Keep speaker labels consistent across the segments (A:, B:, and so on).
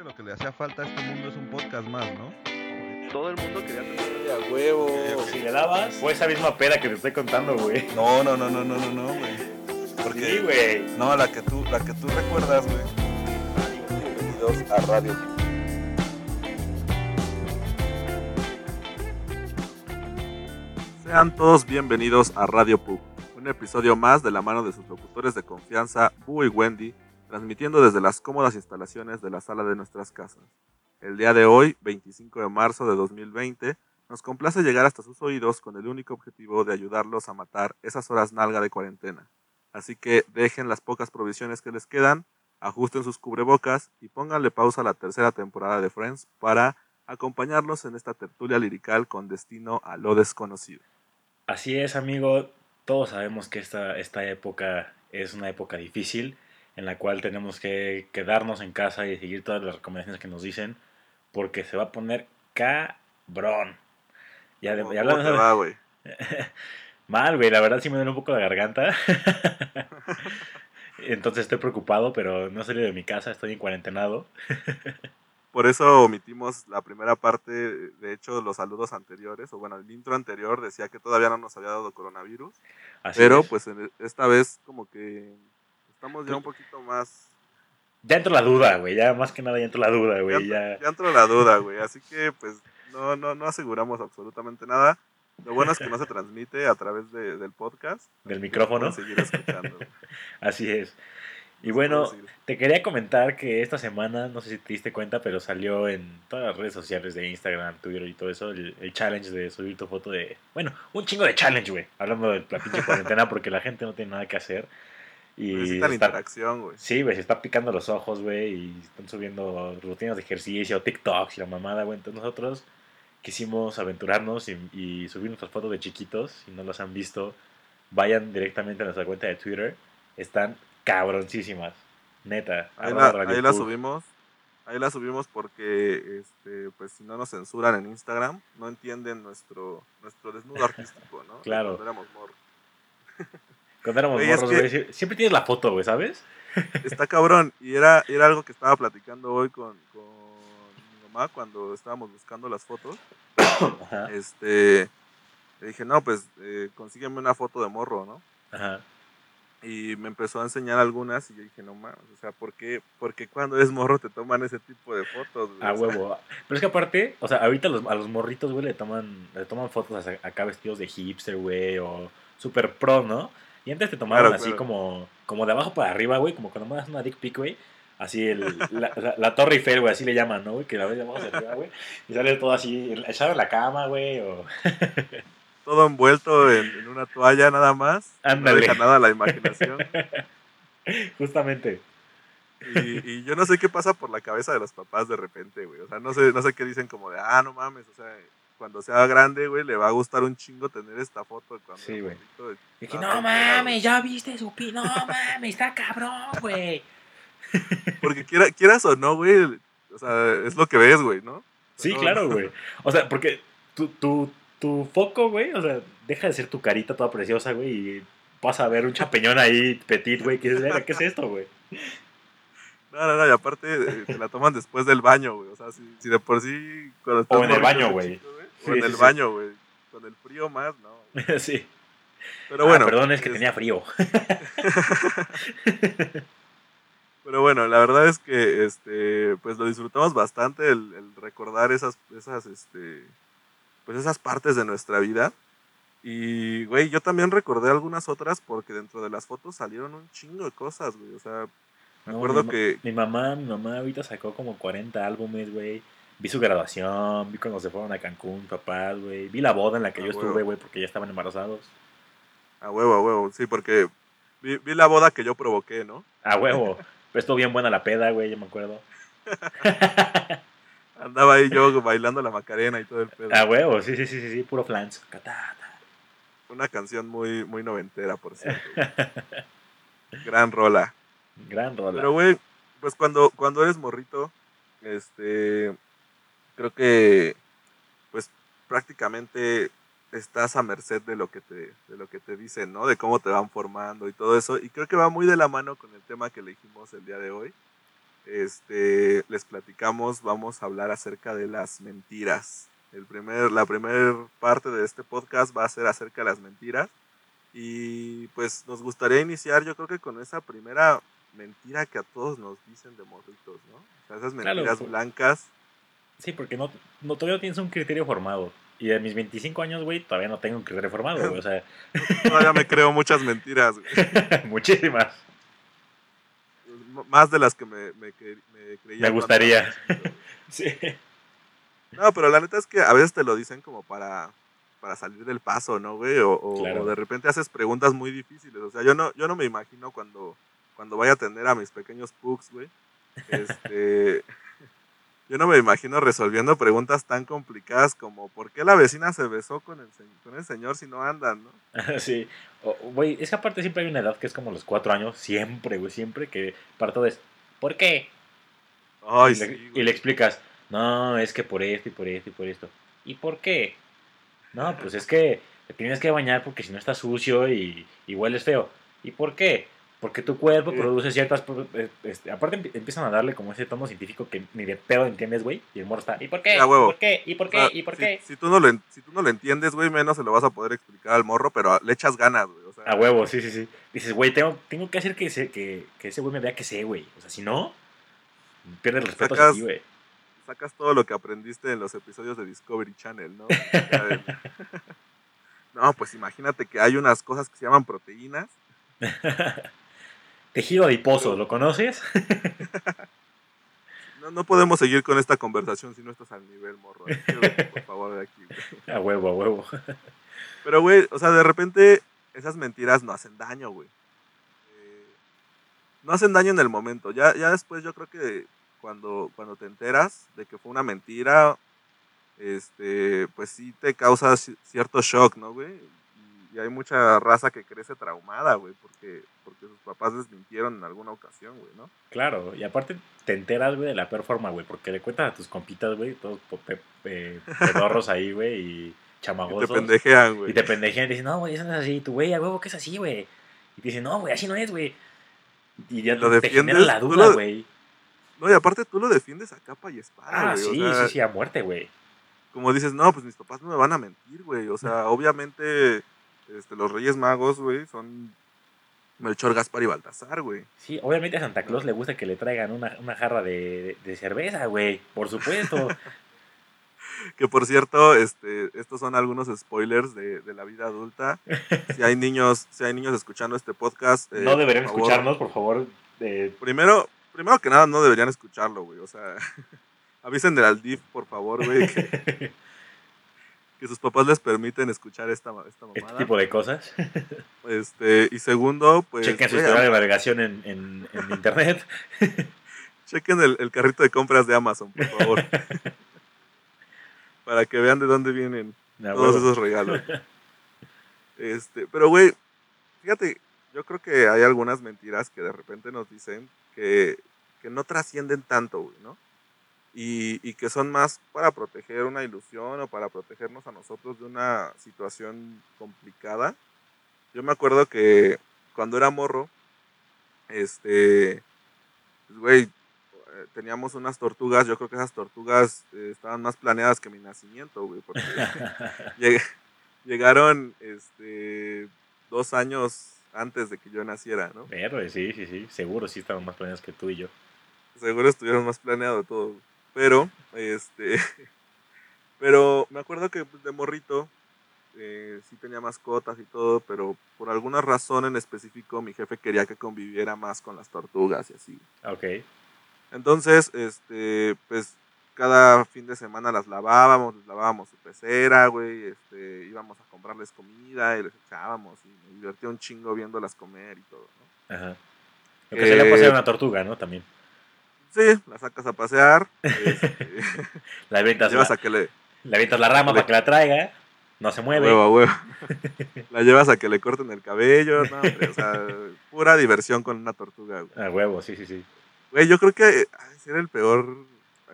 A: que lo que le hacía falta a este mundo es un podcast más, ¿no?
B: Todo el mundo quería tener
C: a huevo.
D: Si le dabas, fue esa misma peda que te estoy contando, güey.
C: No, no, no, no, no, no, no, güey. Porque,
D: Sí, güey.
C: no, la que tú, la que tú recuerdas, güey. Bienvenidos a Radio.
E: Sean todos bienvenidos a Radio Pub, un episodio más de la mano de sus locutores de confianza, Boo y Wendy, transmitiendo desde las cómodas instalaciones de la sala de nuestras casas. El día de hoy, 25 de marzo de 2020, nos complace llegar hasta sus oídos con el único objetivo de ayudarlos a matar esas horas nalga de cuarentena. Así que dejen las pocas provisiones que les quedan, ajusten sus cubrebocas y pónganle pausa a la tercera temporada de Friends para acompañarlos en esta tertulia lirical con destino a lo desconocido.
D: Así es, amigo. Todos sabemos que esta, esta época es una época difícil en la cual tenemos que quedarnos en casa y seguir todas las recomendaciones que nos dicen porque se va a poner cabrón. Ya
E: ¿Cómo,
D: ya
E: cómo te va, güey?
D: Mal, güey. La verdad sí me duele un poco la garganta. Entonces estoy preocupado, pero no salí de mi casa, estoy en cuarentenado.
E: Por eso omitimos la primera parte, de hecho los saludos anteriores, o bueno, el intro anterior decía que todavía no nos había dado coronavirus,
D: Así
E: pero
D: es.
E: pues en- esta vez como que estamos ya un poquito más...
D: Ya entró la duda, güey. Ya más que nada ya entró la duda, güey.
E: ya,
D: Ya,
E: ya entró la duda, güey, así que pues no, no, no aseguramos absolutamente nada. Lo bueno es que no se transmite a través de- del podcast.
D: Del micrófono.
E: seguir escuchando.
D: Así es. Y bueno, te quería comentar que esta semana, no sé si te diste cuenta, pero salió en todas las redes sociales de Instagram, Twitter y todo eso, el, el challenge de subir tu foto de... Bueno, un chingo de challenge, güey. Hablando de la pinche cuarentena porque la gente no tiene nada que hacer. Y
E: interacción, güey.
D: Sí, güey, se está picando los ojos, güey, y están subiendo rutinas de ejercicio, TikToks y la mamada, güey. Entonces nosotros quisimos aventurarnos y, y subir nuestras fotos de chiquitos. Si no las han visto, vayan directamente a nuestra cuenta de Twitter. Están cabroncísimas. Neta.
E: Ahí la, ahí la subimos. Ahí la subimos porque, este, pues si no nos censuran en Instagram, no entienden nuestro, nuestro desnudo artístico, ¿no?
D: Claro.
E: Éramos.
D: Cuando éramos
E: Güey, es
D: morros,
E: que-
D: güey, sie- siempre tienes la foto, güey, ¿sabes?
E: Está cabrón. Y era, era algo que estaba platicando hoy con, con mi mamá cuando estábamos buscando las fotos.
D: Ajá.
E: Este, le dije, no, pues eh, consígueme una foto de morro, ¿no?
D: Ajá.
E: Y me empezó a enseñar algunas y yo dije, no mames, o sea, ¿por qué, por qué cuando eres morro te toman ese tipo de fotos? güey?
D: A huevo. Pero es que aparte, o sea, ahorita los- a los morritos, güey, le toman, le toman fotos acá vestidos de hipster, güey, o super pro, ¿no? Y antes te tomaban
E: Claro,
D: así
E: claro.
D: como, como de abajo para arriba, güey, como cuando mandas una dick pic, güey. Así el, la, la, la Torre Eiffel, güey, así le llaman, ¿no? güey? Que la ves de abajo hacia arriba, güey. Y sale todo así, echado en la cama, güey, o...
E: todo envuelto en, en una toalla nada más.
D: Ándale.
E: No deja nada a la imaginación.
D: Justamente.
E: Y, y yo no sé qué pasa por la cabeza de los papás de repente, güey. O sea, no sé, no sé qué dicen como de, ah, no mames, o sea, cuando sea grande, güey, le va a gustar un chingo tener esta foto de cuando
D: Sí, güey. no mames,
E: güey".
D: ya viste su pi... No mames, está cabrón, güey.
E: Porque quiera- quieras o no, güey, o sea, es lo que ves, güey, ¿no?
D: Sí,
E: no-
D: claro, güey. O sea, porque tu, tu, tu foco, güey, o sea, deja de ser tu carita toda preciosa, güey, y vas a ver un champiñón ahí petit, güey, que dices, "Verga, ¿qué es esto, güey?
E: No, no, no, y aparte eh, te la toman después del baño, güey. O sea, si, si de por sí. Cuando
D: O en el baño, güey.
E: O en el baño, güey. Con el frío más, no.
D: sí.
E: Pero
D: Ah,
E: bueno.
D: perdón, es que
E: es-
D: tenía frío.
E: Pero bueno, la verdad es que este, pues lo disfrutamos bastante el, el recordar esas, esas, este, pues esas partes de nuestra vida. Y, güey, yo también recordé algunas otras porque dentro de las fotos salieron un chingo de cosas, güey. O sea, me
D: No,
E: acuerdo
D: mi
E: que,
D: Mi mamá, mi mamá ahorita sacó como 40 álbumes, güey. Vi su graduación, vi cuando se fueron a Cancún, papás, güey. Vi la boda en la que yo
E: huevo.
D: estuve, güey, porque ya estaban embarazados.
E: a huevo, a huevo, sí, porque vi, vi la boda que yo provoqué, ¿no?
D: A huevo. Pero estuvo bien buena la peda, güey, yo me acuerdo.
E: Andaba ahí yo bailando la Macarena y todo el pedo.
D: A huevo, sí, sí, sí, sí, sí, puro flans. Catata.
E: Una canción muy, muy noventera, por cierto. Gran rola.
D: Gran rola.
E: Pero, güey, pues cuando, cuando eres morrito, este, creo que, pues prácticamente estás a merced de lo que te, de lo que te dicen, ¿no? De cómo te van formando y todo eso. Y creo que va muy de la mano con el tema que elegimos el día de hoy. este, les platicamos, vamos a hablar acerca de las mentiras. El primer, la primera parte de este podcast va a ser acerca de las mentiras. Y pues nos gustaría iniciar, yo creo que con esa primera mentira que a todos nos dicen de morritos, ¿no? O sea, esas mentiras blancas.
D: Sí, porque no, no todavía no tienes un criterio formado. Y de mis 25 años, güey, todavía no tengo un criterio formado, güey. O sea,
E: Todavía me creo muchas mentiras, güey.
D: muchísimas.
E: Más de las que me, me, me creía.
D: Me gustaría.
E: chiquito.
D: Sí.
E: No, pero la neta es que a veces te lo dicen como para, para salir del paso, ¿no, güey? O, o-
D: Claro.
E: o de repente haces preguntas muy difíciles. O sea, yo no, yo no me imagino cuando, cuando vaya a atender a mis pequeños pugs, güey. Este, yo no me imagino resolviendo preguntas tan complicadas como ¿por qué la vecina se besó con el, con el señor si no andan, no?
D: Sí. Güey, es que aparte siempre hay una edad que es como los 4 años. Siempre, güey, siempre que parto de... ¿Por qué?
E: Ay,
D: y, le, y explicas, no, es que por esto y por esto y por esto. ¿Y por qué? No, pues es que te tienes que bañar porque si no estás sucio y, y hueles feo. ¿Y por qué? Porque tu cuerpo produce ciertas... eh, este, aparte empie- empiezan a darle como ese tono científico que ni de pedo entiendes, güey. Y el morro está, ¿y por qué?
E: A.
D: ¿Y por qué? ¿Y por
E: O
D: qué?
E: sea,
D: ¿Y por qué?
E: Si, tú no lo, si tú no lo entiendes, güey, menos se lo vas a poder explicar al morro, pero le echas ganas, güey. O sea,
D: A huevo, sí, sí, sí. Dices, güey, tengo, tengo que hacer que, se- que, que ese güey me vea que sé, güey. O sea, si no, pierde el respeto
E: Sacas-
D: ti, güey.
E: sacas todo lo que aprendiste en los episodios de Discovery Channel, ¿no? No, pues imagínate que hay unas cosas que se llaman proteínas.
D: Tejido adiposo, ¿lo conoces?
E: No, no podemos seguir con esta conversación si no estás al nivel, morro. Por favor, de aquí, güey.
D: A huevo, a huevo.
E: Pero, güey, o sea, de repente esas mentiras no hacen daño, güey. Eh, no hacen daño en el momento. Ya, ya después yo creo que cuando, cuando te enteras de que fue una mentira, este, pues sí te causa ci- cierto shock, ¿no, güey? Y, hay mucha raza que crece traumada, güey, porque, porque sus papás les mintieron en alguna ocasión, güey, ¿no?
D: Claro, y aparte te enteras, güey, de la peor forma, güey, porque le cuentas a tus compitas, güey, todos pedorros ahí, güey, y
E: Y te
D: chamagosos.
E: pendejean, güey.
D: Y te pendejean y te dicen, no, güey, eso no es así. Tú, güey, a huevo que es así, güey. Y te dicen, no, güey, así no es, güey. Y ya
E: Lo
D: te genera la duda,
E: lo-
D: güey.
E: No, y aparte tú lo defiendes a capa y espada,
D: Ah,
E: güey. o
D: sí,
E: sea,
D: sí, sí, a muerte, güey.
E: como dices, no, pues mis papás no me van a mentir, güey. O sea, obviamente este, los Reyes Magos, güey, son Melchor, Gaspar y Baltasar, güey.
D: Sí, obviamente a Santa Claus le gusta que le traigan una, una jarra de, de cerveza, güey. Por supuesto.
E: Que por cierto, este, estos son algunos spoilers de, de la vida adulta. Si hay niños, si hay niños escuchando este podcast, eh,
D: no deberían
E: por
D: escucharnos, por favor. eh,
E: Primero, primero que nada, no deberían escucharlo, güey. O sea, avisen del Aldif, por favor, güey, que, que sus papás les permiten escuchar esta, esta
D: este
E: mamada.
D: tipo de cosas.
E: Este, y segundo, pues.
D: Chequen su historial de navegación en, en, en internet.
E: Chequen el, el carrito de compras de Amazon, por favor. Para que vean de dónde vienen todos esos regalos. Este, pero güey, fíjate, yo creo que hay algunas mentiras que de repente nos dicen que, que no trascienden tanto, güey, ¿no? Y, y que son más para proteger una ilusión o para protegernos a nosotros de una situación complicada. Yo me acuerdo que cuando era morro, este, pues, güey, eh, teníamos unas tortugas, yo creo que esas tortugas eh, estaban más planeadas que mi nacimiento, güey, porque lleg- llegaron este, dos años antes de que yo naciera, ¿no?
D: Pero sí, sí, sí. Seguro sí estaban más planeados que tú y yo.
E: Seguro estuvieron más planeado todo. Pero, este, pero me acuerdo que de morrito eh, sí tenía mascotas y todo, pero por alguna razón en específico mi jefe quería que conviviera más con las tortugas y así.
D: Ok.
E: Entonces, este, pues cada fin de semana las lavábamos, les lavábamos su pecera, güey, este, íbamos a comprarles comida y les echábamos y me divertía un chingo viéndolas comer y todo, ¿no?
D: Ajá. Lo que se le
E: Eh,
D: puede hacer una tortuga, ¿no? También.
E: Sí, la sacas a pasear, este,
D: La avientas, la,
E: a que le,
D: le avientas la rama para que la traiga. No se mueve.
E: huevo, huevo. la llevas a que le corten el cabello, no, hombre, o sea, pura diversión con una tortuga, güey.
D: A huevo, sí, sí, sí.
E: Güey, yo creo que ese era el peor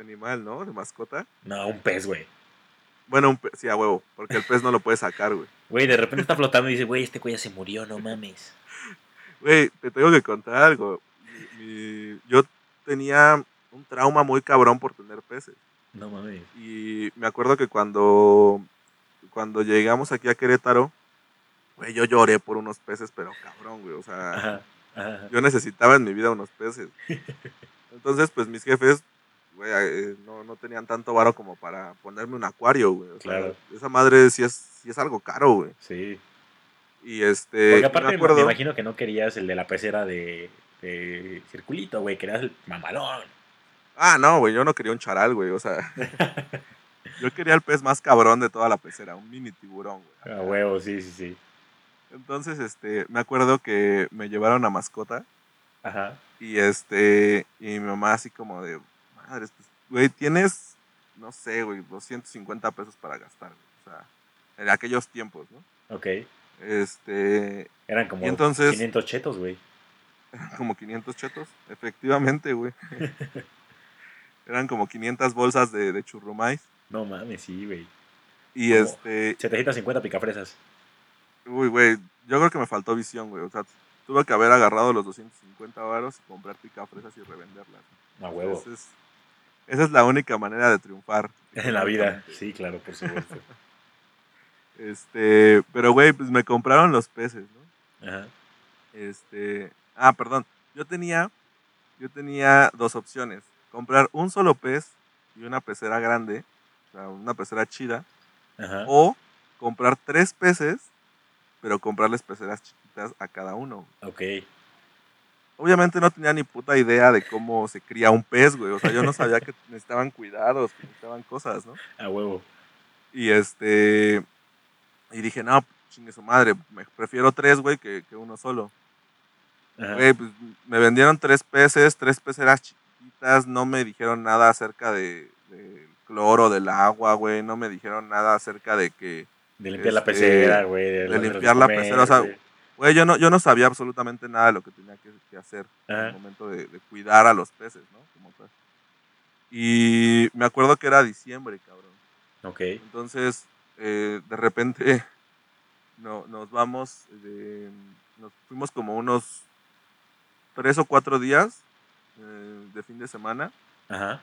E: animal, ¿no? De mascota.
D: No, un pez, güey.
E: Bueno, un pe- sí, a huevo, porque el pez no lo puedes sacar, güey.
D: Güey, de repente está flotando y dice, güey, este güey ya se murió, no mames.
E: Güey, te tengo que contar algo. Mi- mi- yo tenía un trauma muy cabrón por tener peces.
D: No mames.
E: Y me acuerdo que cuando, cuando llegamos aquí a Querétaro, güey, yo lloré por unos peces, pero cabrón, güey. O sea,
D: Ajá. Ajá.
E: yo necesitaba en mi vida unos peces. Entonces, pues mis jefes, güey, eh, no, no tenían tanto varo como para ponerme un acuario, güey. O sea,
D: Claro.
E: esa madre sí es, sí es algo caro, güey.
D: Sí.
E: Y este,
D: Porque aparte me,
E: acuerdo,
D: imagino que no querías el de la pecera de, de circulito, güey. Querías el mamalón.
E: ah, no, güey, yo no quería un charal, güey. O sea, yo quería el pez más cabrón de toda la pecera, un mini tiburón, güey.
D: A huevo, sí, sí, sí.
E: Entonces, este, me acuerdo que me llevaron a mascota
D: Ajá.
E: y este, y mi mamá así como de, madres, pues, güey, tienes, no sé, güey, 250 pesos para gastar, güey. O sea, en aquellos tiempos, ¿no?
D: Ok.
E: Este,
D: Eran como
E: entonces-
D: 500 chetos, güey.
E: como 500 chetos, efectivamente, güey. Eran como 500 bolsas de, de churrumais.
D: No mames, sí, güey.
E: Y
D: ¿Cómo?
E: este,
D: 750 picafresas.
E: uy, güey, yo creo que me faltó visión, güey. O sea, tuve que haber agarrado los 250 varos y comprar picafresas y revenderlas.
D: A huevo.
E: Esa es, esa es la única manera de triunfar.
D: En la vida. Sí, claro, por supuesto.
E: Este, pero güey, pues me compraron los peces, ¿no?
D: Ajá.
E: Este, ah, perdón. Yo tenía, yo tenía dos opciones. Comprar un solo pez y una pecera grande, o sea, una pecera chida,
D: Ajá.
E: o comprar tres peces, pero comprarles peceras chiquitas a cada uno.
D: Ok.
E: Obviamente no tenía ni puta idea de cómo se cría un pez, güey. O sea, yo no sabía que necesitaban cuidados, que necesitaban cosas, ¿no?
D: A huevo.
E: Y este. Y dije, no, chingue su madre, me prefiero tres, güey, que, que uno solo. Güey, pues me vendieron tres peces, tres peceras chiquitas, no me dijeron nada acerca de, del cloro del agua, güey, no me dijeron nada acerca de que,
D: De limpiar la
E: este,
D: pecera, güey. De,
E: de limpiar la
D: comer,
E: pecera, o sea,
D: güey.
E: yo no, yo no sabía absolutamente nada de lo que tenía que, que hacer en el momento de, de cuidar a los peces, ¿no? Como tal. Y me acuerdo que era diciembre, cabrón.
D: Ok.
E: Entonces, eh, de repente, no, nos vamos, de- nos fuimos como unos tres o cuatro días eh, de fin de semana.
D: Ajá.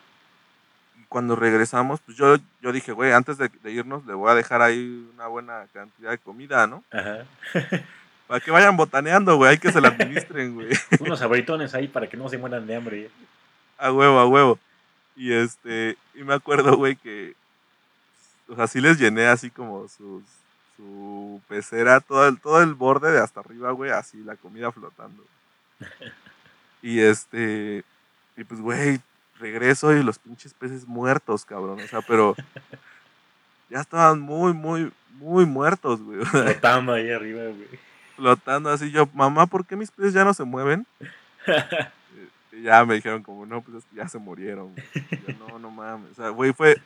E: Y cuando regresamos, pues yo, yo dije, güey, antes de, de irnos, le voy a dejar ahí una buena cantidad de comida, ¿no?
D: Ajá.
E: Para que vayan botaneando, güey, hay que se la administren, güey.
D: Unos abritones ahí para que no se mueran de hambre.
E: A huevo, a huevo. Y este, y me acuerdo, güey, que, o sea, sí les llené así como sus, su pecera, todo el, todo el borde de hasta arriba, güey, así la comida flotando. Y este, y pues, güey, regreso y los pinches peces muertos, cabrón, o sea, pero ya estaban muy, muy, muy muertos, güey,
D: Flotando ahí arriba, güey.
E: flotando así. Yo, mamá, ¿por qué mis peces ya no se mueven? Y ya me dijeron como, no, pues ya se murieron. yo, no, no mames. O sea, güey, fue,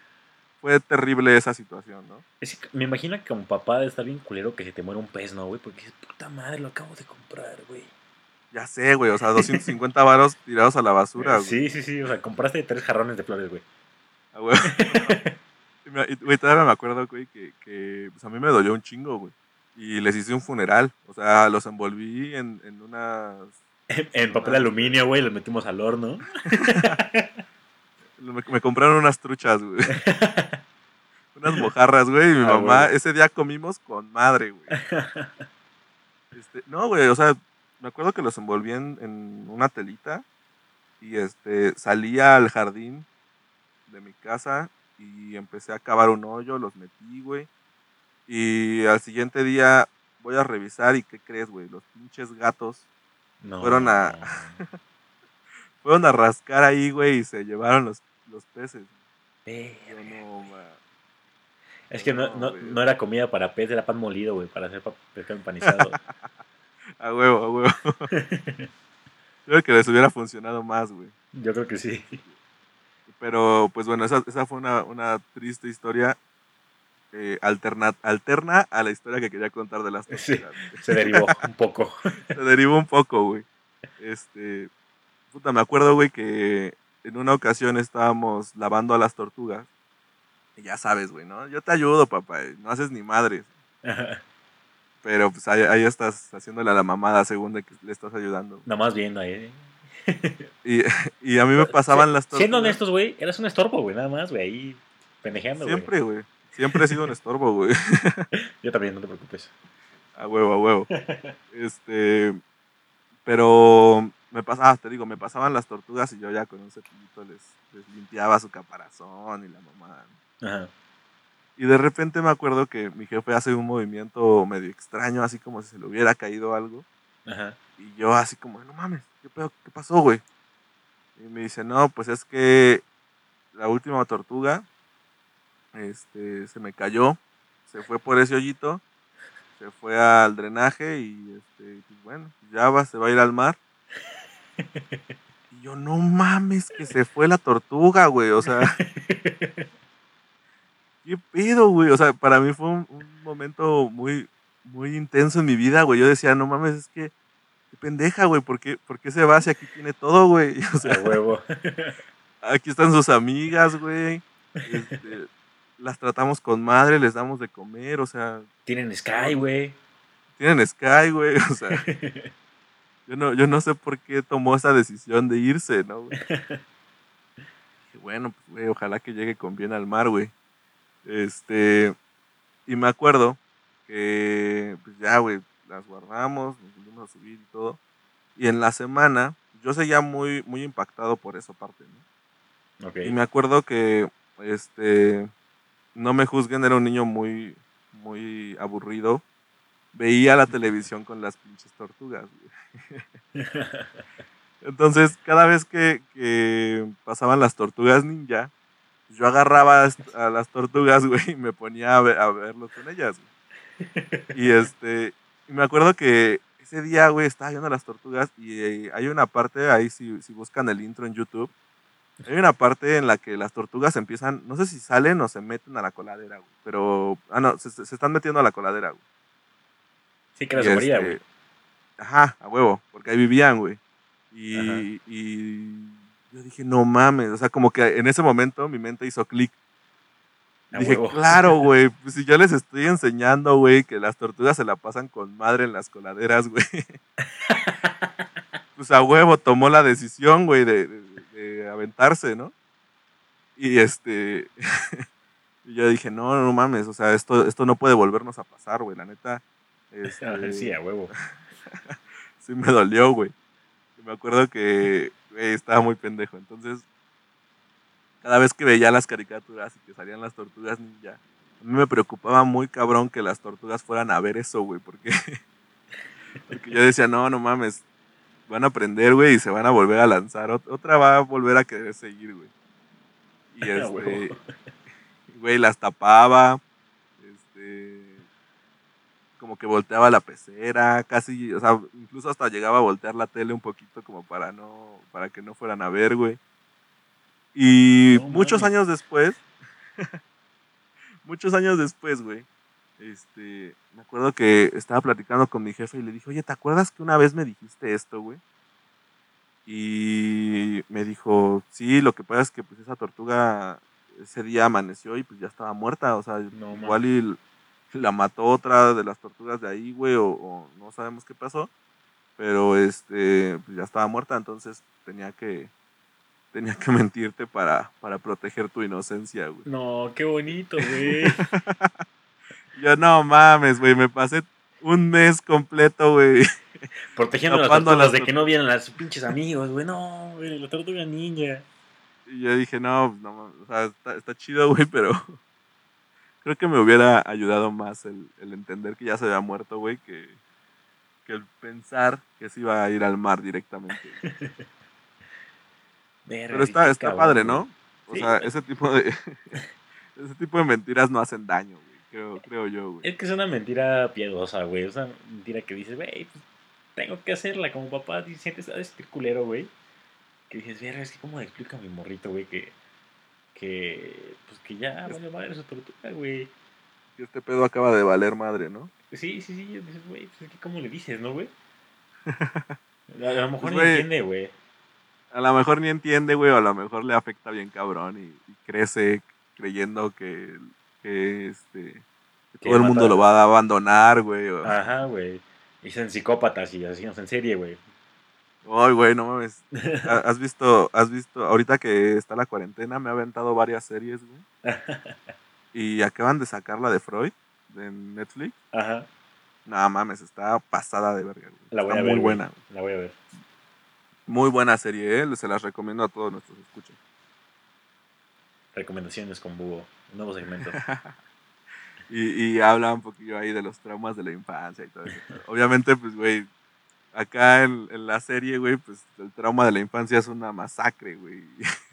E: fue terrible esa situación, ¿no?
D: Es que me imagino que como papá debe estar bien culero que se te muera un pez, ¿no, güey? Porque dices, puta madre, lo acabo de comprar, güey.
E: Ya sé, güey, o sea, 250 varos tirados a la basura, güey.
D: Sí, sí, sí. O sea, compraste tres jarrones de flores, güey.
E: Ah, güey. Güey, todavía me acuerdo, güey, que, que pues a mí me dolió un chingo, güey. Y les hice un funeral. O sea, los envolví en, en unas...
D: En, en papel de aluminio, güey, los metimos al horno.
E: Me, me compraron unas truchas, güey. unas mojarras, güey. Y mi
D: Ah,
E: mamá,
D: güey.
E: ese día comimos con madre, güey. Este, no, güey, o sea, me acuerdo que los envolví en, en una telita. Y este, salía al jardín de mi casa y empecé a cavar un hoyo, los metí, güey. Y al siguiente día voy a revisar y ¿qué crees, güey? Los pinches gatos
D: No.
E: Fueron a- fueron a rascar ahí, güey, y se llevaron los, los peces.
D: Verga.
E: Yo no, ma.
D: Es que no,
E: No,
D: no, era comida para pez, era pan molido, güey, para hacer pescado empanizado.
E: A huevo, a huevo. Yo creo que les hubiera funcionado más, güey.
D: Yo creo que sí.
E: Pero, pues bueno, esa, esa fue una, una triste historia eh, alterna, alterna a la historia que quería contar de las tortugas.
D: Se derivó un poco.
E: Se derivó un poco, güey. Este, puta, me acuerdo, güey, que en una ocasión estábamos lavando a las tortugas. Y ya sabes, güey, ¿no? Yo te ayudo, papá. y No haces ni madres. Pero pues ahí, ahí estás haciéndole a la mamada según de que le estás ayudando.
D: Nomás viendo ahí.
E: Y, y a mí me pasaban las tortugas.
D: Siendo honestos, güey, eras un estorbo, güey, nada más, güey, ahí pendejeando, güey.
E: Siempre, güey. Siempre he sido un estorbo, güey.
D: Yo también, no te preocupes.
E: A huevo, a huevo. Este. Pero me pasaba, te digo, me pasaban las tortugas y yo ya con un cepillito les, les limpiaba su caparazón y la mamá.
D: Ajá.
E: Y de repente me acuerdo que mi jefe hace un movimiento medio extraño, así como si se le hubiera caído algo.
D: Ajá.
E: Y yo así como, no mames, ¿qué, pedo? ¿Qué pasó, güey? Y me dice, no, pues es que la última tortuga este, se me cayó, se fue por ese hoyito, se fue al drenaje y este, pues bueno, ya va, se va a ir al mar. Y yo, no mames, que se fue la tortuga, güey, o sea, ¿qué pedo, güey? O sea, para mí fue un, un momento muy, muy intenso en mi vida, güey. Yo decía, no mames, es que, qué pendeja, güey, ¿por qué, por qué se va si aquí tiene todo, güey? O sea,
D: huevo.
E: aquí están sus amigas, güey. Este, las tratamos con madre, les damos de comer, o sea,
D: Tienen Sky, güey.
E: tienen Sky, güey, o sea, yo no, yo no sé por qué tomó esa decisión de irse, ¿no, güey? Bueno, pues, güey, ojalá que llegue con bien al mar, güey. Este, y me acuerdo que, pues ya, güey, las guardamos, nos volvimos a subir y todo. Y en la semana, yo seguía muy, muy impactado por esa parte, ¿no?
D: Ok.
E: Y me acuerdo que, este, no me juzguen, era un niño muy, muy aburrido. Veía la televisión con las pinches tortugas. güey. Entonces, cada vez que, que pasaban las tortugas ninja, yo agarraba a las tortugas, güey, y me ponía a, ver, a verlos con ellas. güey. Y este, y me acuerdo que ese día, güey, estaba viendo las tortugas y eh, hay una parte ahí, si, si buscan el intro en YouTube, hay una parte en la que las tortugas empiezan, no sé si salen o se meten a la coladera, güey, pero, ah, no, se, están metiendo a la coladera, güey.
D: Sí, que su María,
E: este,
D: güey.
E: Ajá, a huevo, porque ahí vivían, güey. Y yo dije, no mames, o sea, como que en ese momento mi mente hizo clic. Dije,
D: huevo.
E: claro, güey, pues si yo les estoy enseñando, güey, que las tortugas se la pasan con madre en las coladeras, güey. pues a huevo tomó la decisión, güey, de, de- de aventarse, ¿no? Y este, y yo dije, no, no mames, o sea, esto, esto no puede volvernos a pasar, güey, la neta. este,
D: Sí, a huevo.
E: sí me dolió, güey. Me acuerdo que güey, estaba muy pendejo. Entonces, cada vez que veía las caricaturas y que salían las tortugas ninja, a mí me preocupaba muy cabrón que las tortugas fueran a ver eso, güey, porque, porque yo decía, no, no mames, van a aprender, güey, y se van a volver a lanzar. Ot- Otra va a volver a querer seguir, güey. Y este, güey, las tapaba, este, como que volteaba la pecera, casi, o sea, incluso hasta llegaba a voltear la tele un poquito como para no, para que no fueran a ver, güey. Y
D: No
E: muchos años después, muchos años después, güey, este, me acuerdo que estaba platicando con mi jefe y le dije, oye, ¿te acuerdas que una vez me dijiste esto, güey? Y me dijo, sí, lo que pasa es que pues esa tortuga ese día amaneció y pues ya estaba muerta, o sea,
D: No
E: igual y la mató otra de las tortugas de ahí, güey, o, o no sabemos qué pasó, pero este, pues ya estaba muerta, entonces tenía que, tenía que mentirte para, para proteger tu inocencia, güey.
D: No, qué bonito, güey.
E: Yo no mames, güey, me pasé un mes completo, güey.
D: Protegiendo a las tortugas
E: las
D: de que no vieran a sus pinches amigos, güey. No, güey, la tortuga ninja.
E: Y yo dije, no, pues, no mames, o sea, está, está chido, güey, pero creo que me hubiera ayudado más el, el entender que ya se había muerto, güey, que, que el pensar que se iba a ir al mar directamente. Pero está,
D: qué
E: está padre. ¿no? O
D: Sí,
E: sea, ese tipo de ese tipo de mentiras no hacen daño, güey, creo, creo yo, güey.
D: Es que es una mentira piadosa, güey. Es una mentira que dices, güey, pues, tengo que hacerla como papá. Y sientes a este culero, güey. Que dices, verga, es que cómo le explico a mi morrito, güey, que, que, pues que ya vale madre su tortuga, güey.
E: Que Este pedo acaba de valer madre, ¿no?
D: Sí, sí, sí. Dices, güey, pues es que cómo le dices, ¿no, güey? A, a lo mejor
E: Pues,
D: ni entiende, güey.
E: A lo mejor ni entiende, güey, o a lo mejor le afecta bien cabrón y, y crece creyendo que, que este que todo el mundo lo va a abandonar, güey. o-
D: Ajá, güey. Y son psicópatas y asesinos en serie, güey.
E: Ay, güey, no mames. Ha- ¿Has visto, has visto, ahorita que está la cuarentena, me ha aventado varias series, güey. Y acaban de sacar la de Freud, de Netflix.
D: Ajá.
E: No mames, está pasada de verga, güey.
D: La voy
E: está
D: a ver.
E: muy buena. güey.
D: La voy a ver.
E: Muy buena serie, ¿eh? Se las recomiendo a todos nuestros escuchas.
D: Recomendaciones con Búho. Un nuevo segmento.
E: Y, y habla un poquillo ahí de los traumas de la infancia y todo eso. Obviamente, pues, güey, acá en, en la serie, güey, pues el trauma de la infancia es una masacre, güey.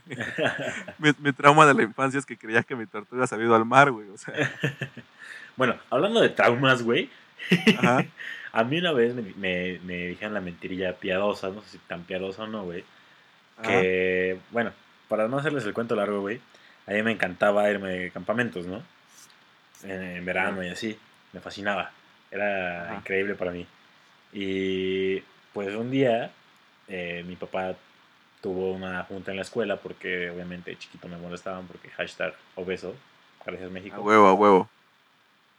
E: mi, mi trauma de la infancia es que creía que mi tortuga se había ido al mar, güey. O sea,
D: bueno, hablando de traumas, güey.
E: ajá.
D: A mí una vez me, me, me dijeron la mentirilla piadosa, no sé si tan piadosa o no, güey.
E: ajá.
D: Que, bueno, para no hacerles el cuento largo, güey, a mí me encantaba irme de campamentos, ¿no? En, en verano y así. Me fascinaba. Era increíble para mí. Y pues un día eh, mi papá tuvo una junta en la escuela porque obviamente de chiquito me molestaban porque hashtag obeso, gracias México.
E: A huevo, a huevo.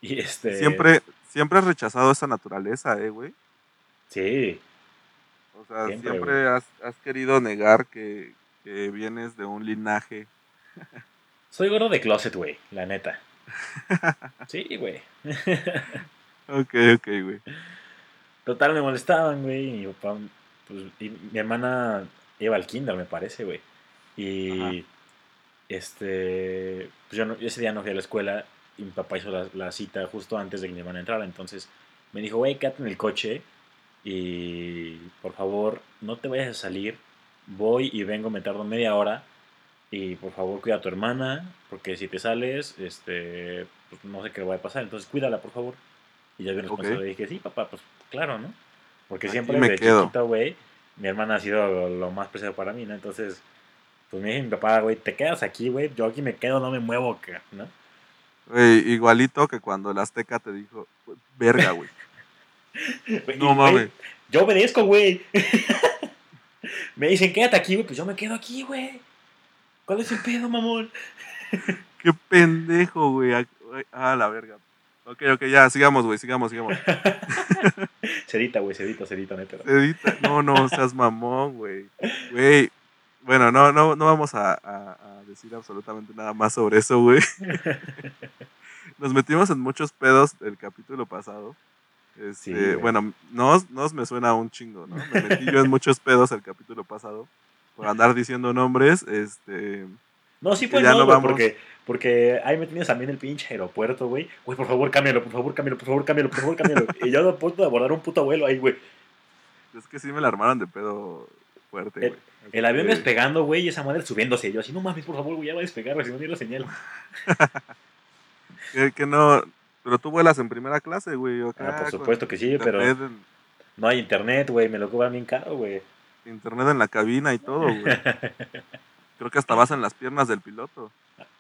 D: Y este...
E: Siempre, siempre has rechazado esa naturaleza, eh, güey.
D: Sí,
E: O sea,
D: Siempre,
E: siempre, has, has querido negar que, que vienes de un linaje.
D: soy gordo de closet, güey, la neta. Sí, güey.
E: Ok, ok, güey.
D: Total, me molestaban, güey. Y mi papá, pues, y mi hermana iba al kinder, me parece, güey. Y,
E: Ajá.
D: este, pues yo, no- ese día no fui a la escuela y mi papá hizo la, la cita justo antes de que mi hermana entrara. Entonces me dijo, güey, quédate en el coche y por favor no te vayas a salir. Voy y vengo, me tardo media hora. Y por favor cuida a tu hermana, porque si te sales, este, pues no sé qué va a pasar. Entonces cuídala, por favor. Y ya bien responsable le dije, sí, papá, pues claro, ¿no? Porque siempre
E: me
D: de
E: quedo.
D: chiquito, güey, mi hermana ha sido lo, lo más preciado para mí, ¿no? Entonces, pues me dije mi papá, güey, te quedas aquí, güey, yo aquí me quedo, no me muevo, ¿no?
E: Güey, igualito que cuando el Azteca te dijo, verga, güey. No
D: y,
E: mames.
D: Yo obedezco, güey. me dicen, quédate aquí, güey, pues yo me quedo aquí, güey. ¿Cuál es el pedo, mamón?
E: Qué pendejo, güey. Ah, güey. Ah, la verga. Ok, ok, ya, sigamos, güey, sigamos, sigamos.
D: Sedita, güey, sedita, sedita, neta.
E: Edita. No, no, seas mamón, güey. Güey. Bueno, no, no, no vamos a, a- a decir absolutamente nada más sobre eso, güey. Nos metimos en muchos pedos el capítulo pasado. Este,
D: Sí,
E: bueno, nos, nos me suena un chingo, ¿no? Me metí yo en muchos pedos el capítulo pasado. Por andar diciendo nombres, este.
D: No, sí pues
E: ya
D: no,
E: no
D: güey,
E: vamos.
D: porque, porque ahí me tienes también el pinche aeropuerto, güey. Güey, por favor, cámbialo, por favor, cámbialo, por favor, cámbialo, por favor, cámbialo. y yo a punto de abordar un puto vuelo ahí, güey.
E: Es que sí me la armaron de pedo fuerte,
D: El-
E: güey.
D: El avión
E: Eh,
D: despegando, güey, y esa madre subiéndose. Yo así, no mames, por favor, güey, ya va a despegar, güey, si no ni la señal.
E: Que, que no. Pero tú vuelas en primera clase, güey.
D: Ah, por supuesto que sí, pero
E: en-
D: no hay internet, güey, me lo cobran bien caro, güey.
E: internet en la cabina y todo, güey. Creo que hasta vas en las piernas del piloto.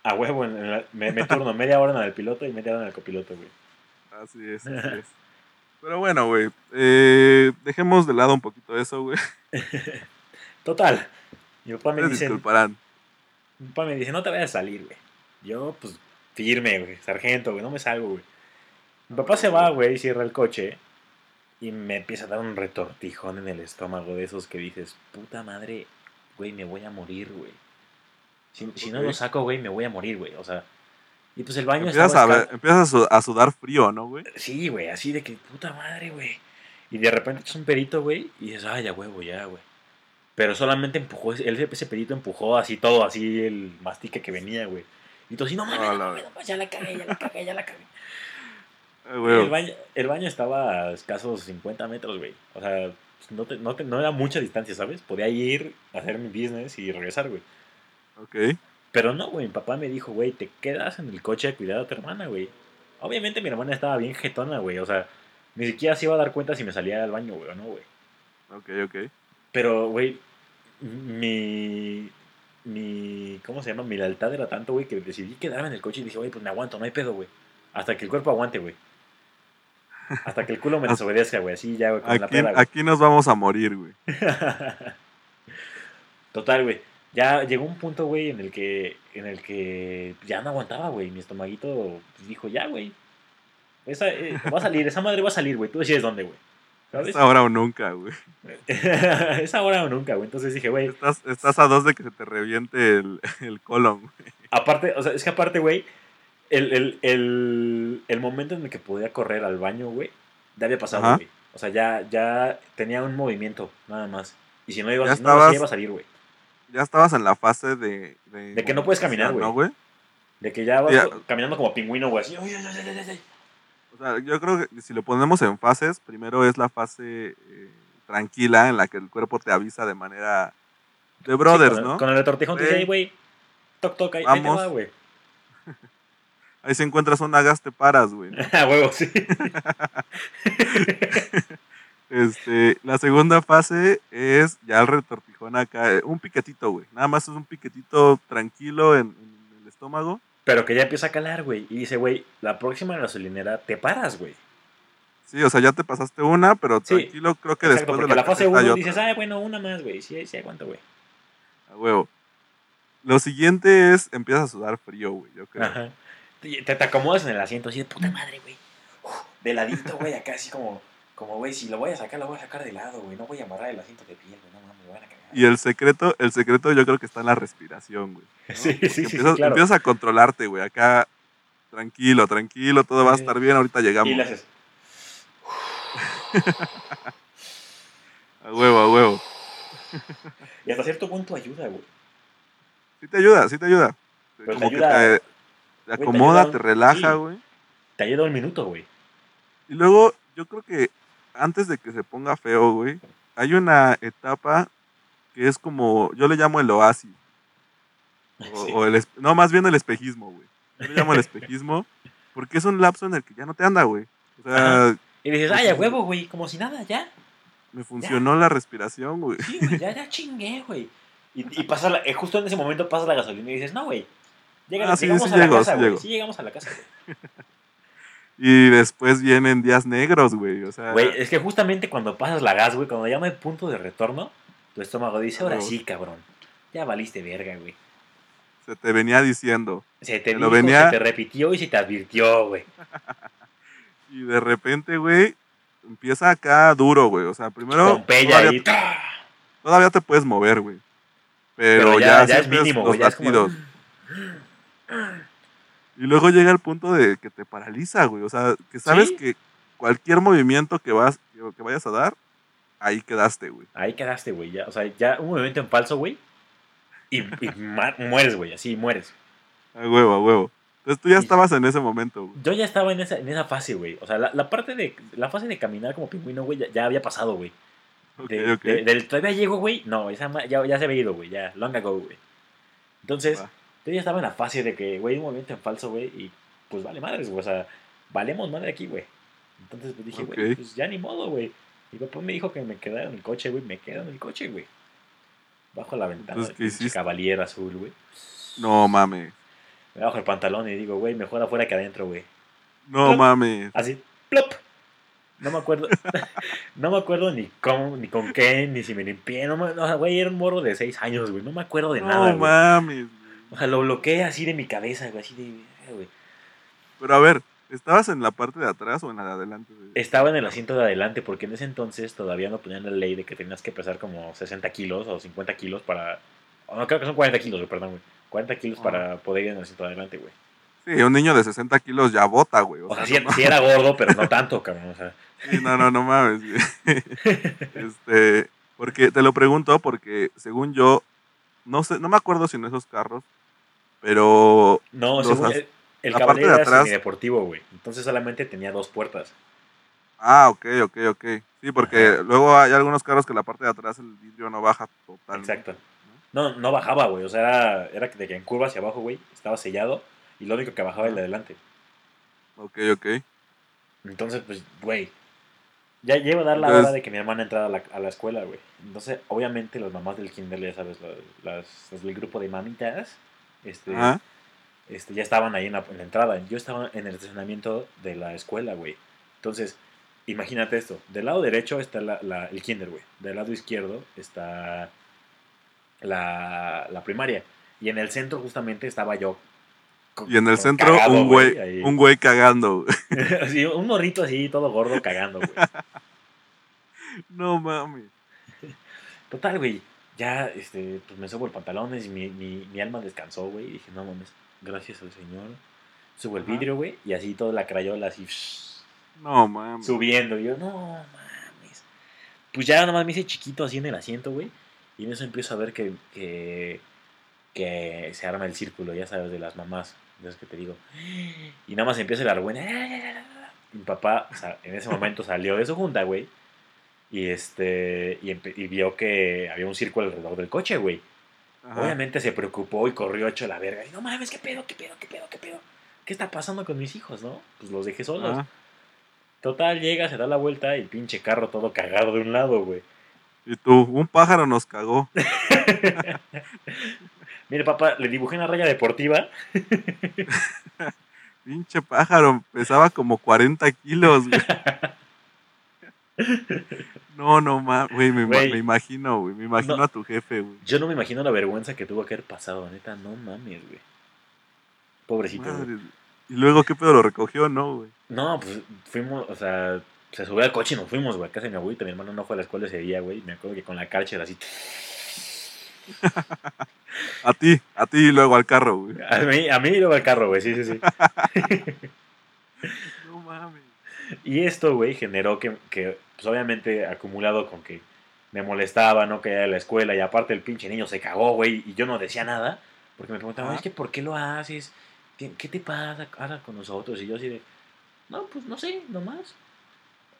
D: A huevo, en la- me, me turno media hora en el piloto y media hora en el copiloto, güey.
E: Así es, así es. Pero bueno, güey. eh, dejemos de lado un poquito eso, güey.
D: Total. Mi papá me
E: Me
D: dice,
E: disculparán.
D: mi papá me dice, no te vayas a salir, güey. Yo, pues, firme, güey, sargento, güey, no me salgo, güey. Mi papá se va, güey, cierra el coche y me empieza a dar un retortijón en el estómago de esos que dices, puta madre, güey, me voy a morir, güey. Si, si no lo saco, güey, me voy a morir, güey. O sea, y pues el baño
E: Empiezas, a, ver- empiezas a, su- a sudar frío, ¿no, güey?
D: Sí, güey, así de que puta madre, güey. Y de repente echas un perito, güey, y dices, ay, ya huevo, ya, güey. Pero solamente empujó, ese- él, ese perito empujó así todo, así el mastique que venía, güey. Y tú así, no mames, no mames, no ya la cagué, ya la cagué, ya la cagué.
E: Eh,
D: el, baño, el baño estaba a escasos 50 metros, güey. O sea, no, te- no, te- no era mucha distancia, ¿sabes? Podía ir, hacer mi business y regresar, güey.
E: Ok.
D: Pero no, güey, mi papá me dijo, güey, te quedas en el coche a cuidar a tu hermana, güey. Obviamente mi hermana estaba bien jetona, güey. O sea, ni siquiera se iba a dar cuenta si me salía al baño, güey, o no, güey.
E: Ok, ok.
D: Pero, güey, mi... Mi... ¿Cómo se llama? Mi lealtad era tanto, güey, que decidí quedarme en el coche y dije, güey, pues me aguanto, no hay pedo, güey. Hasta que el cuerpo aguante, güey. Hasta que el culo me desobedezca, güey. Así ya, güey, con la
E: Aquí,
D: peda, güey.
E: aquí nos vamos a morir, güey.
D: Total, güey. Ya llegó un punto, güey, en el que en el que ya no aguantaba, güey. Mi estomaguito dijo, ya, güey. Esa, eh, va a salir, esa madre va a salir, güey. Tú decides dónde, güey. ¿Sabes?
E: Es ahora o nunca, güey.
D: es ahora o nunca, güey. Entonces dije, güey,
E: Estás, estás a dos de que se te reviente el, el colon, güey.
D: aparte, o sea, es que aparte, güey, el, el, el, el momento en el que podía correr al baño, güey, ya había pasado, güey. O sea, ya, ya tenía un movimiento, nada más. Y si no iba, si no lo hacía,
E: estabas-
D: iba a salir, güey.
E: Ya estabas en la fase de... De,
D: De que no puedes caminar, güey.
E: ¿No, güey?
D: De que ya vas
E: Ya.
D: caminando como pingüino, güey.
E: O sea, yo creo que si lo ponemos en fases, primero es la fase eh, tranquila en la que el cuerpo te avisa de manera de brothers,
D: Sí, con el-
E: ¿no?
D: Con el retortijón te dice,
E: Güey.
D: "Ey, güey, toc, toc, ahí, ahí te va, güey.
E: Ahí si encuentras un gas te paras, güey. ¿no?
D: A huevo, sí.
E: Este, la segunda fase es ya el retortijón acá, eh, un piquetito, güey. Nada más es un piquetito tranquilo en, en el estómago.
D: Pero que ya empieza a calar, güey. Y dice, güey, la próxima gasolinera te paras, güey.
E: Sí, o sea, ya te pasaste una, pero
D: Sí.
E: tranquilo, creo que
D: Exacto,
E: después de la,
D: la fase
E: caseta hay
D: 1
E: otra.
D: dices, ah, bueno, una más, güey. Sí, sí, aguanto, güey.
E: A huevo. Lo siguiente es, empiezas a sudar frío, güey, yo creo.
D: Ajá. Te, te acomodas en el asiento así de puta madre, güey. De ladito, güey, acá así como, como, güey, si lo voy a sacar, lo voy a sacar de lado, güey. No voy a amarrar el asiento de piel, güey. No mames, me van a cagar.
E: Y el secreto, el secreto yo creo que está en la respiración, güey. ¿no?
D: Sí, sí, sí,
E: empiezas,
D: claro.
E: empiezas a controlarte, güey. Acá, tranquilo, tranquilo, todo va a estar bien, ahorita llegamos.
D: Y le haces,
E: A huevo, a huevo.
D: y hasta cierto punto ayuda, güey.
E: Sí te ayuda, sí te ayuda.
D: Pero te
E: Como que
D: ayuda-
E: te, te
D: te
E: acomoda,
D: ayuda
E: te
D: un-
E: relaja,
D: sí.
E: güey.
D: Te ayuda un minuto, güey.
E: Y luego, yo creo que antes de que se ponga feo, güey, hay una etapa que es como, yo le llamo el oasis. O,
D: Sí.
E: o el, no, más bien el espejismo, güey. Yo le llamo el espejismo porque es un lapso en el que ya no te anda, güey. O sea,
D: Y dices, ay, a huevo, güey, como si nada, ya.
E: me funcionó la respiración, güey.
D: Sí, güey, ya, ya chingué, güey. Y, y pasa la- eh, justo en ese momento pasa la gasolina y dices, no, güey. Llega,
E: Ah, sí,
D: llegamos
E: sí
D: a la casa,
E: sí
D: güey. Sí, llegamos a la casa, güey.
E: Y después vienen días negros, güey. O sea,
D: Güey, es que justamente cuando pasas la gas, güey, cuando ya no hay punto de retorno, tu estómago dice, ahora sí, cabrón. Ya valiste verga, güey.
E: se te venía diciendo.
D: Se te
E: Te
D: dijo,
E: venía-
D: se te repitió y se te advirtió, güey.
E: Y de repente, güey, empieza acá duro, güey. O sea, primero todavía,
D: ahí.
E: todavía te puedes mover, güey. Pero,
D: Pero ya-
E: ya,
D: ya es mínimo,
E: los
D: güey, ya es como-
E: latidos. Y luego llega el punto de que te paraliza, güey. O sea, que sabes
D: Sí.
E: que cualquier movimiento que, vas, que, vayas a dar, ahí quedaste, güey.
D: Ahí quedaste, güey. Ya, o sea, ya un movimiento en falso, güey. Y, mueres, güey. Así mueres.
E: A huevo, a huevo. Entonces tú ya estabas en ese momento, güey.
D: Yo ya estaba en esa, en esa fase, güey. O sea, la, la parte de. La fase de caminar como pingüino, güey, ya, ya había pasado, güey.
E: Ok,
D: De-
E: ok.
D: de- del todavía llego, güey. No, esa ya, ya se había ido, güey. Ya, long ago, güey. Entonces. Ya estaba en la fase de que, güey, un movimiento en falso, güey. Y pues vale madres, güey. O sea, valemos madre aquí, güey. Entonces pues, dije, güey, pues ya ni modo, güey. Mi papá me dijo que me quedara en el coche, güey. Me quedo en el coche, güey. Bajo la ventana. Cavalier azul, güey.
E: No mames.
D: Me bajo el pantalón y digo, güey, mejor afuera que adentro, güey.
E: No
D: Plop.
E: mames.
D: Así, plop. No me acuerdo. no me acuerdo ni cómo, ni con qué, ni si me limpié. No, me- no, güey, era un morro de 6 años, güey. No me acuerdo de nada,
E: No
D: güey.
E: mames, güey.
D: O sea, lo bloqueé así de mi cabeza, güey. Así de. eh, güey.
E: Pero a ver, ¿estabas en la parte de atrás o en la de adelante? güey?
D: Estaba en el asiento de adelante porque en ese entonces todavía no ponían la ley de que tenías que pesar como 60 kilos o 50 kilos para. o no, creo que son 40 kilos, güey, perdón, güey. 40 kilos para poder ir en el asiento de adelante, güey.
E: Sí, un niño de 60 kilos ya bota, güey. O
D: O sea,
E: sea,
D: sí,
E: no
D: sí era gordo, pero no tanto, cabrón. O sea,
E: Sí, no, no, no mames. güey. este, porque te lo pregunto porque según yo, no sé, no me acuerdo si en esos carros, pero
D: no,
E: Los
D: según,
E: as-
D: el, el
E: la parte de
D: era
E: atrás-
D: semideportivo, güey. Entonces solamente tenía dos puertas.
E: ah, ok, ok, ok. Sí, porque luego hay algunos carros que la parte de atrás el vidrio no baja totalmente.
D: Exacto. No, no bajaba, güey. O sea, era, era de que en curva hacia abajo, güey, estaba sellado. Y lo único que bajaba era el de adelante.
E: Ok, ok.
D: Entonces, pues, güey. Ya lleva a dar la
E: Entonces-
D: hora de que mi hermana entrara a la, a la escuela, güey. Entonces, obviamente, las mamás del kinder, ya sabes, la- las, las del grupo de mamitas, este, este, ya estaban ahí en la, en la entrada. Yo estaba en el estacionamiento de la escuela, güey. Entonces, imagínate esto. Del lado derecho está la, la- el kinder, güey. Del lado izquierdo está la, la primaria. Y en el centro justamente estaba yo.
E: Y en el centro
D: cagado,
E: un güey, un güey cagando.
D: un morrito así, todo gordo, cagando, güey.
E: No mames.
D: Total, güey. Ya, este, pues me subo el pantalón y mi, mi, mi alma descansó, güey. Y dije, no mames, gracias al Señor. Subo el vidrio, güey. Y así toda la crayola así
E: No mames.
D: subiendo. Y yo, no mames. Pues ya nomás me hice chiquito así en el asiento, güey. Y en eso empiezo a ver que, que, que se arma el círculo, ya sabes, de las mamás. De que te digo. Y nada más empieza el argüena. Mi papá o sea, en ese momento salió de su junta, güey. Y este y, vio que había un círculo alrededor del coche, güey. Obviamente se preocupó y corrió hecho la verga. Y no mames, qué pedo, qué pedo, qué pedo, qué pedo. ¿Qué está pasando con mis hijos, no? Pues los dejé solos.
E: Ajá.
D: Total, llega, se da la vuelta y el pinche carro todo cagado de un lado, güey.
E: Y tú, un pájaro nos cagó.
D: Mire, papá, le dibujé una raya deportiva.
E: Pinche pájaro, pesaba como 40 kilos, güey. No, no mames, güey, me, ima-
D: Güey.
E: me imagino, güey, me imagino
D: No.
E: a tu jefe, güey.
D: Yo no me imagino la vergüenza que tuvo que haber pasado, neta, no mames, güey. Pobrecito, güey.
E: Madre. Y luego, ¿qué pedo lo recogió, no, güey?
D: No, pues fuimos, o sea, se subió al coche y nos fuimos, güey. a Casa de mi abuelita, mi hermano no fue a la escuela ese día, güey. Me acuerdo que con la cárcel así.
E: A ti, a ti y luego al carro, güey.
D: A mí, a mí y luego al carro, güey, sí, sí, sí.
E: No mames.
D: Y esto, güey, generó que, que, pues obviamente acumulado con que me molestaba, no quería ir a la escuela y aparte el pinche niño se cagó, güey, y yo no decía nada, porque me preguntaban, es que ¿por qué lo haces? ¿Qué, te pasa? Habla con nosotros. Y yo así de, no, pues no sé, nomás.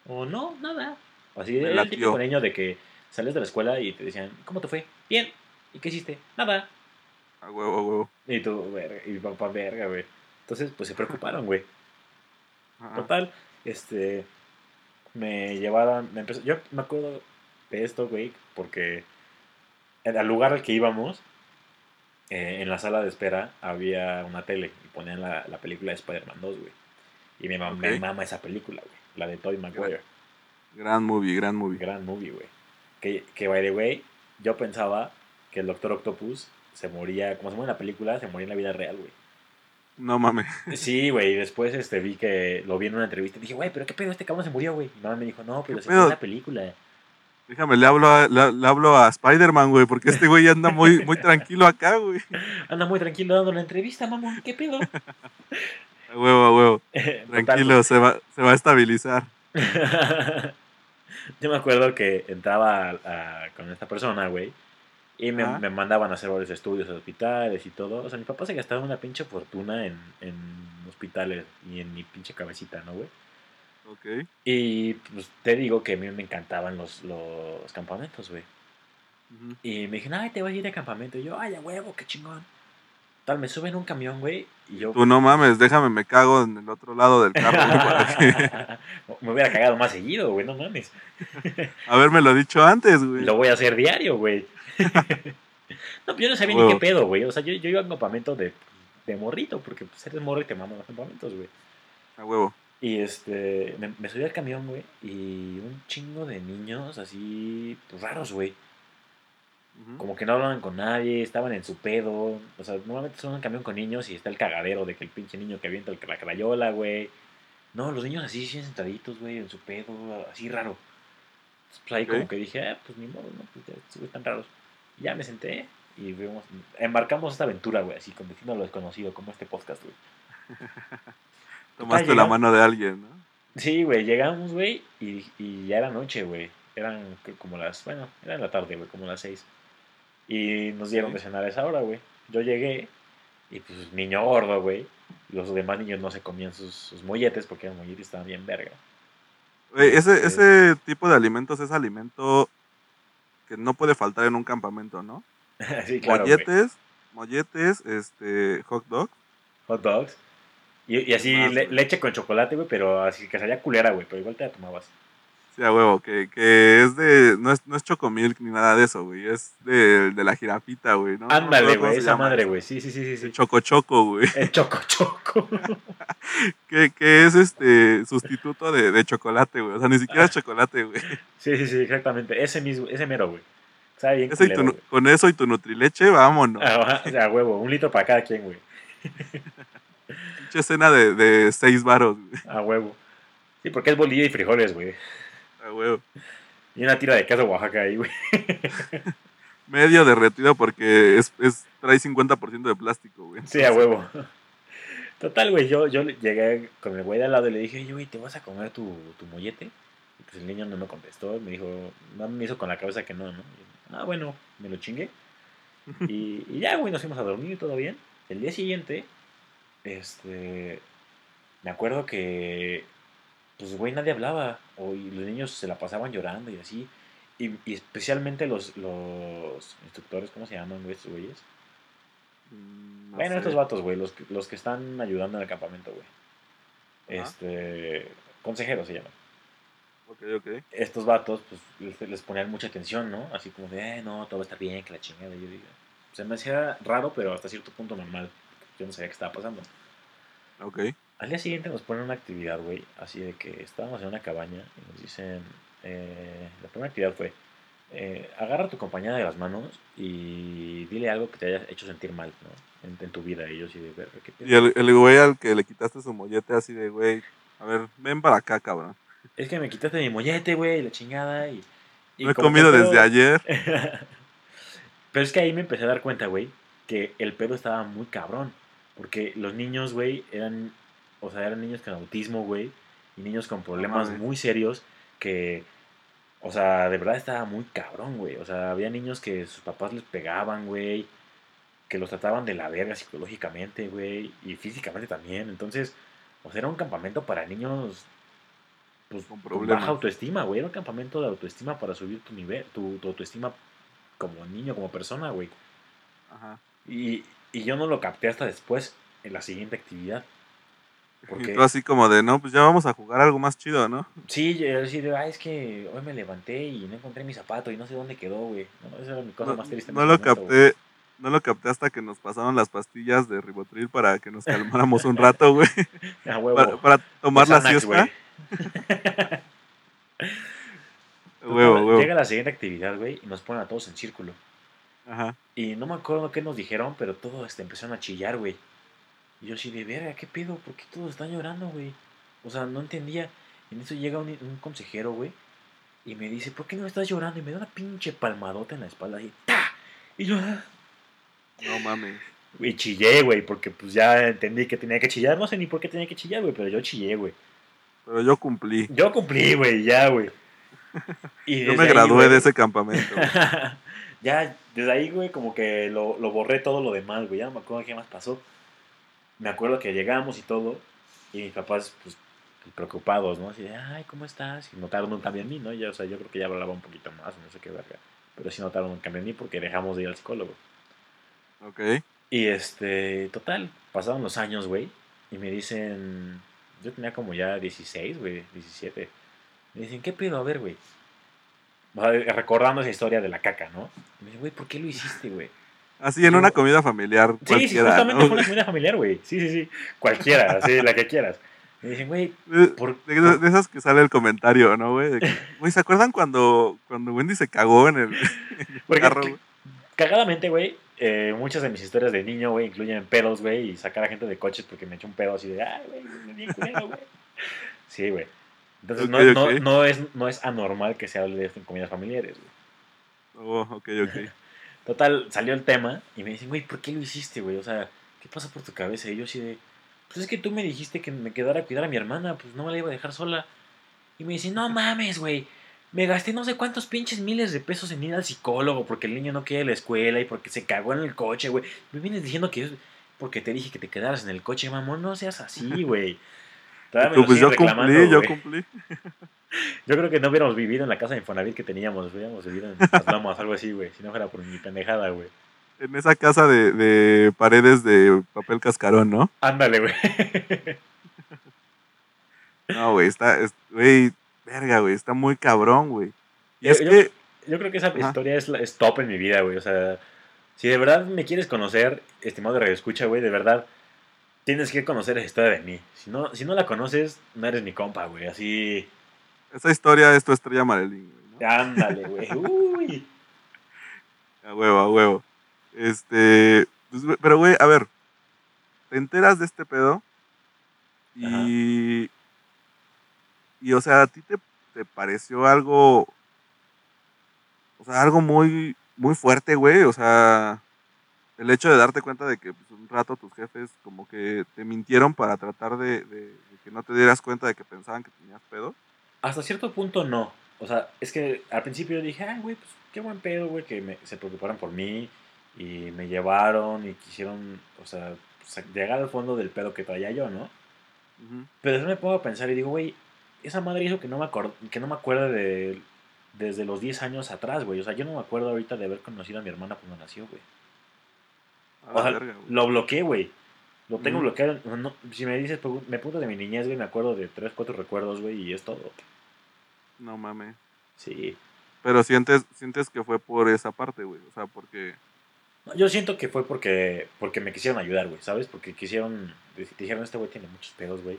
D: O no, nada. Así era el típico niño de que sales de la escuela y te decían, ¿cómo te fue? Bien. ¿Y qué hiciste? Nada.
E: A huevo, a huevo.
D: Y tú, verga, y papá, verga, güey. Entonces, pues se preocuparon, güey. Total, este, me llevaron, me empezó, yo me acuerdo de esto, güey, porque al lugar al que íbamos, eh, en la sala de espera, había una tele y ponían la, la película de Spider-Man 2, güey. Y me, mam- me mama esa película, güey, la de Tobey Maguire.
E: Gran movie, gran movie.
D: Gran movie, güey. Que, que, by the way, yo pensaba que el Doctor Octopus se moría, como se muere en la película, se moría en la vida real, güey.
E: No mames.
D: Sí, güey, y después este, vi que lo vi en una entrevista y dije, güey, pero qué pedo, este cabrón se murió, güey. Y mi mamá me dijo, no, pero
E: ¿Qué
D: se murió en la película.
E: Déjame, le hablo a, le, le hablo a Spider-Man, güey, porque este güey anda muy, muy tranquilo acá, güey.
D: Anda muy tranquilo dando la entrevista, mamón, qué pedo.
E: A huevo, a huevo. Tranquilo, se va, se va a estabilizar.
D: Yo me acuerdo que entraba a- a- con esta persona, güey, y me, me mandaban a hacer varios estudios en hospitales y todo. O sea, mi papá se gastaba una pinche fortuna en, en hospitales y en mi pinche cabecita, ¿no, güey?
E: Ok.
D: Y pues te digo que a mí me encantaban los, los campamentos, güey. Y me dijeron, ay, te vas a ir de campamento. Y yo, ay, a huevo, qué chingón. Tal, me suben un camión, güey, y yo...
E: Tú no mames, déjame, me cago en el otro lado del carro, para que...
D: me hubiera cagado más seguido, güey, no mames.
E: Habérmelo dicho antes, güey.
D: Lo voy a hacer diario, güey. no, yo no sabía ni qué pedo, güey. O sea, yo, yo iba a campamento de, de morrito, porque pues eres morro y te maman los campamentos, güey.
E: A huevo.
D: Y este, me, me subí al camión, güey, y un chingo de niños así, pues raros, güey. Como que no hablaban con nadie, estaban en su pedo. O sea, normalmente son un camión con niños y está el cagadero de que el pinche niño que avienta el- la crayola, güey. No, los niños así, sentaditos, güey, en su pedo, así raro. Pues ahí como que dije, ah, pues ni modo, ¿no? Pues ya, estos están raros. Y ya me senté y vimos, embarcamos esta aventura, güey, así con destino a lo desconocido, como este podcast, güey.
E: Tomaste la mano de alguien, ¿no?
D: Sí, güey, llegamos, güey, y, y ya era noche, güey. Eran como las, bueno, era en la tarde, güey, como las seis. Y nos dieron de cenar a esa hora, güey. Yo llegué, y pues niño gordo, güey. Los demás niños no se comían sus, sus molletes porque los molletes estaban bien verga.
E: Güey, ese,
D: Sí.
E: ese tipo de alimentos es alimento que no puede faltar en un campamento, ¿no?
D: sí, claro, güey.
E: molletes, molletes, este, hot dog.
D: Hot dogs. Y, y así le- leche con chocolate, güey, pero así que salía culera, güey, pero igual te la tomabas.
E: Sí, a huevo, que, que es de, no es, no es chocomilk ni nada de eso, güey, es de, de la jirafita, güey, ¿no?
D: Ándale, güey, esa
E: llama
D: madre, güey. Sí, sí, sí, sí.
E: El choco choco, güey,
D: El choco choco.
E: que, que es este sustituto de, de chocolate, güey, o sea, ni siquiera es chocolate, güey.
D: sí, sí, sí, exactamente. Ese mismo, ese mero, güey. Sabe bien
E: tu
D: culero,
E: nu- con eso y tu nutrileche, vámonos.
D: Ajá, o sea, huevo, un litro para cada quien, güey.
E: Pinche cena de, de seis varos, güey,
D: A huevo. Sí, porque es bolilla y frijoles, güey.
E: A huevo.
D: Y una tira de queso Oaxaca ahí, güey.
E: Medio derretido porque es, es trae 50% de plástico, güey.
D: Sí, a huevo. Total, güey, yo, yo llegué con el güey de al lado y le dije, oye, güey, ¿te vas a comer tu, tu mollete? Y pues el niño no me contestó, me dijo, me hizo con la cabeza que no, ¿no? Ah, bueno, me lo chingué. Y, y ya, güey, nos fuimos a dormir y todo bien. El día siguiente, este, me acuerdo que, pues, güey, nadie hablaba. O, y los niños se la pasaban llorando y así. Y, y especialmente los, los instructores, ¿cómo se llaman, güey, estos güeyes?
E: Mm, no
D: bueno,
E: sé.
D: estos vatos, güey, los, que- los que están ayudando en el campamento, güey. Este, consejeros se llaman.
E: Ok, ok.
D: Estos vatos, pues, les, ponían mucha atención, ¿no? Así como de, eh, no, todo estar bien, que la chingada. Yo digo, se me hacía raro, pero hasta cierto punto normal. Yo no sabía qué estaba pasando.
E: Ok.
D: Al día siguiente nos ponen una actividad, güey, así de que estábamos en una cabaña y nos dicen, eh, la primera actividad fue, eh, agarra a tu compañera de las manos y dile algo que te haya hecho sentir mal, ¿no? En, en tu vida. Y yo así de, ver, ¿qué pedo?".
E: Y el, el güey al que le quitaste su mollete así de, güey, a ver, ven para acá, cabrón.
D: Es que me quitaste mi mollete, güey, la chingada. Y, y
E: No he comido
D: pedo-
E: desde ayer.
D: Pero es que ahí me empecé a dar cuenta, güey, que el pedo estaba muy cabrón. Porque los niños, güey, eran, o sea, eran niños con autismo, güey, y niños con problemas muy serios que, o sea, de verdad estaba muy cabrón, güey. O sea, había niños que sus papás les pegaban, güey, que los trataban de la verga psicológicamente, güey, y físicamente también. Entonces, o sea, era un campamento para niños, pues,
E: Con
D: baja autoestima, güey. Era un campamento de autoestima para subir tu nivel, tu, tu autoestima como niño, como persona, güey.
E: Ajá.
D: Y, y yo no lo capté hasta después, en la siguiente actividad.
E: Y
D: Porque,
E: tú así como de, no, pues ya vamos a jugar algo más chido, ¿no?
D: sí, yo así de, "Ay, es que hoy me levanté y no encontré mi zapato y no sé dónde quedó, güey. No, esa era mi cosa
E: No,
D: más triste.
E: no lo
D: momento, güey.
E: capté. No lo capté hasta que nos pasaron las pastillas de ribotril para que nos calmáramos un rato, güey.
D: A huevo.
E: Para, para tomar la
D: Xanax,
E: siesta.
D: güey.
E: Huevo, huevo.
D: Llega la siguiente actividad, güey, y nos ponen a todos en círculo.
E: Ajá.
D: Y no me acuerdo qué nos dijeron, pero todos este, empezaron a chillar, güey. Y yo así de verga, ¿qué pedo? ¿Por qué todos están llorando, güey? O sea, no entendía. Y en eso llega un, un consejero, güey, y me dice, ¿por qué no estás llorando? Y me da una pinche palmadota en la espalda así, ¡ta! Y yo, "Ah".
E: No mames.
D: y chillé, güey, porque pues ya entendí que tenía que chillar. No sé ni por qué tenía que chillar, güey, pero yo chillé, güey.
E: Pero yo cumplí.
D: Yo cumplí, güey, ya, güey. Y
E: Yo me gradué de ese campamento.
D: ya, desde ahí, güey, como que lo, lo borré todo lo demás, güey. Ya no me acuerdo qué más pasó. Me acuerdo que llegamos y todo. Y mis papás, pues, preocupados, ¿no? Así de, ay, ¿cómo estás? Y notaron un cambio en mí, ¿no? Ya, o sea, yo creo que ya hablaba un poquito más, no sé qué verga. Pero sí notaron un cambio en mí porque dejamos de ir al psicólogo.
E: Ok.
D: Y este, total, pasaron los años, güey. Y me dicen, yo tenía como ya 16, güey, 17. Me dicen, ¿qué pedo? A ver, güey. O sea, recordando esa historia de la caca, ¿no? Y me dicen, güey, ¿por qué lo hiciste, güey?
E: Así en una comida familiar
D: Sí, sí,
E: cualquiera,
D: justamente
E: ¿no?
D: fue una comida familiar, güey. Sí, sí, sí. Cualquiera, así, la que quieras. Me dicen, güey,
E: De,
D: por,
E: de- de esas que sale el comentario, ¿no, güey? De Güey, ¿se acuerdan cuando, cuando Wendy se cagó en el, en el carro,
D: cagadamente, güey, eh, muchas de mis historias de niño, güey, incluyen pedos, güey, y sacar a gente de coches porque me eché un pedo así de, ay, güey, me di culero, güey. Sí, güey. Entonces, no,
E: Ok,
D: no- no es, no es anormal que se hable de esto en comidas familiares, güey.
E: Oh, ok, ok.
D: Total, salió el tema y me dicen, güey, ¿por qué lo hiciste, güey? O sea, ¿qué pasa por tu cabeza? Y yo así de, pues es que tú me dijiste que me quedara a cuidar a mi hermana, pues no me la iba a dejar sola. Y me dicen, no mames, güey. Me gasté no sé cuántos pinches miles de pesos en ir al psicólogo porque el niño no quiere la escuela y porque se cagó en el coche, güey. Me vienes diciendo que porque te dije que te quedaras en el coche, mamón. No seas así, güey. Todavía
E: pues yo
D: reclamando,
E: cumplí, yo cumplí.
D: Yo creo que no hubiéramos vivido en la casa de Infonavit que teníamos. Hubiéramos vivido en las lomas, algo así, güey. Si no fuera por mi pendejada, güey.
E: En esa casa de, de paredes de papel cascarón, ¿no?
D: Ándale, güey.
E: No, güey, está, es- güey, verga, güey, está muy cabrón, güey. Y
D: Yo-
E: es
D: yo-
E: que,
D: Yo creo que esa
E: Ajá.
D: historia es, top en mi vida, güey. O sea, si de verdad me quieres conocer, estimado de Radio Escucha, güey, de verdad, tienes que conocer esa historia de mí. Si no, si no la conoces, no eres mi compa, güey. Así,
E: esa historia es tu estrella Marilyn, güey, ¿no?
D: ándale, güey. Uy.
E: A huevo, a huevo. Este, pues, pero güey, a ver, te enteras de este pedo y, y o sea, ¿a ti te, te pareció algo o sea, algo muy, muy fuerte, güey. O sea, el hecho de darte cuenta de que pues, un rato tus jefes como que te mintieron para tratar de, de- de que no te dieras cuenta de que pensaban que tenías pedo.
D: Hasta cierto punto no. O sea, es que al principio yo dije, ay, güey, pues qué buen pedo, güey, que me- se preocuparon por mí y me llevaron y quisieron, o sea, sa- llegar al fondo del pedo que traía yo, ¿no?
E: Ujú.
D: Pero después me pongo a pensar y digo, güey, esa madre hizo que no me, que no me acuerde de desde los 10 años atrás, güey. O sea, yo no me acuerdo ahorita de haber conocido a mi hermana cuando nació, güey. O sea,
E: verga,
D: lo bloqueé, güey. Lo tengo bloqueado. No, si me dices, pregu- me preguntas de mi niñez, güey, me acuerdo de 3, 4 recuerdos, güey, y es todo.
E: No mames.
D: Sí.
E: Pero sientes, sientes que fue por esa parte, güey. O sea, porque.
D: No, Yo siento que fue porque, porque me quisieron ayudar, güey, ¿sabes? Porque quisieron, dijeron, este güey tiene muchos pedos, güey,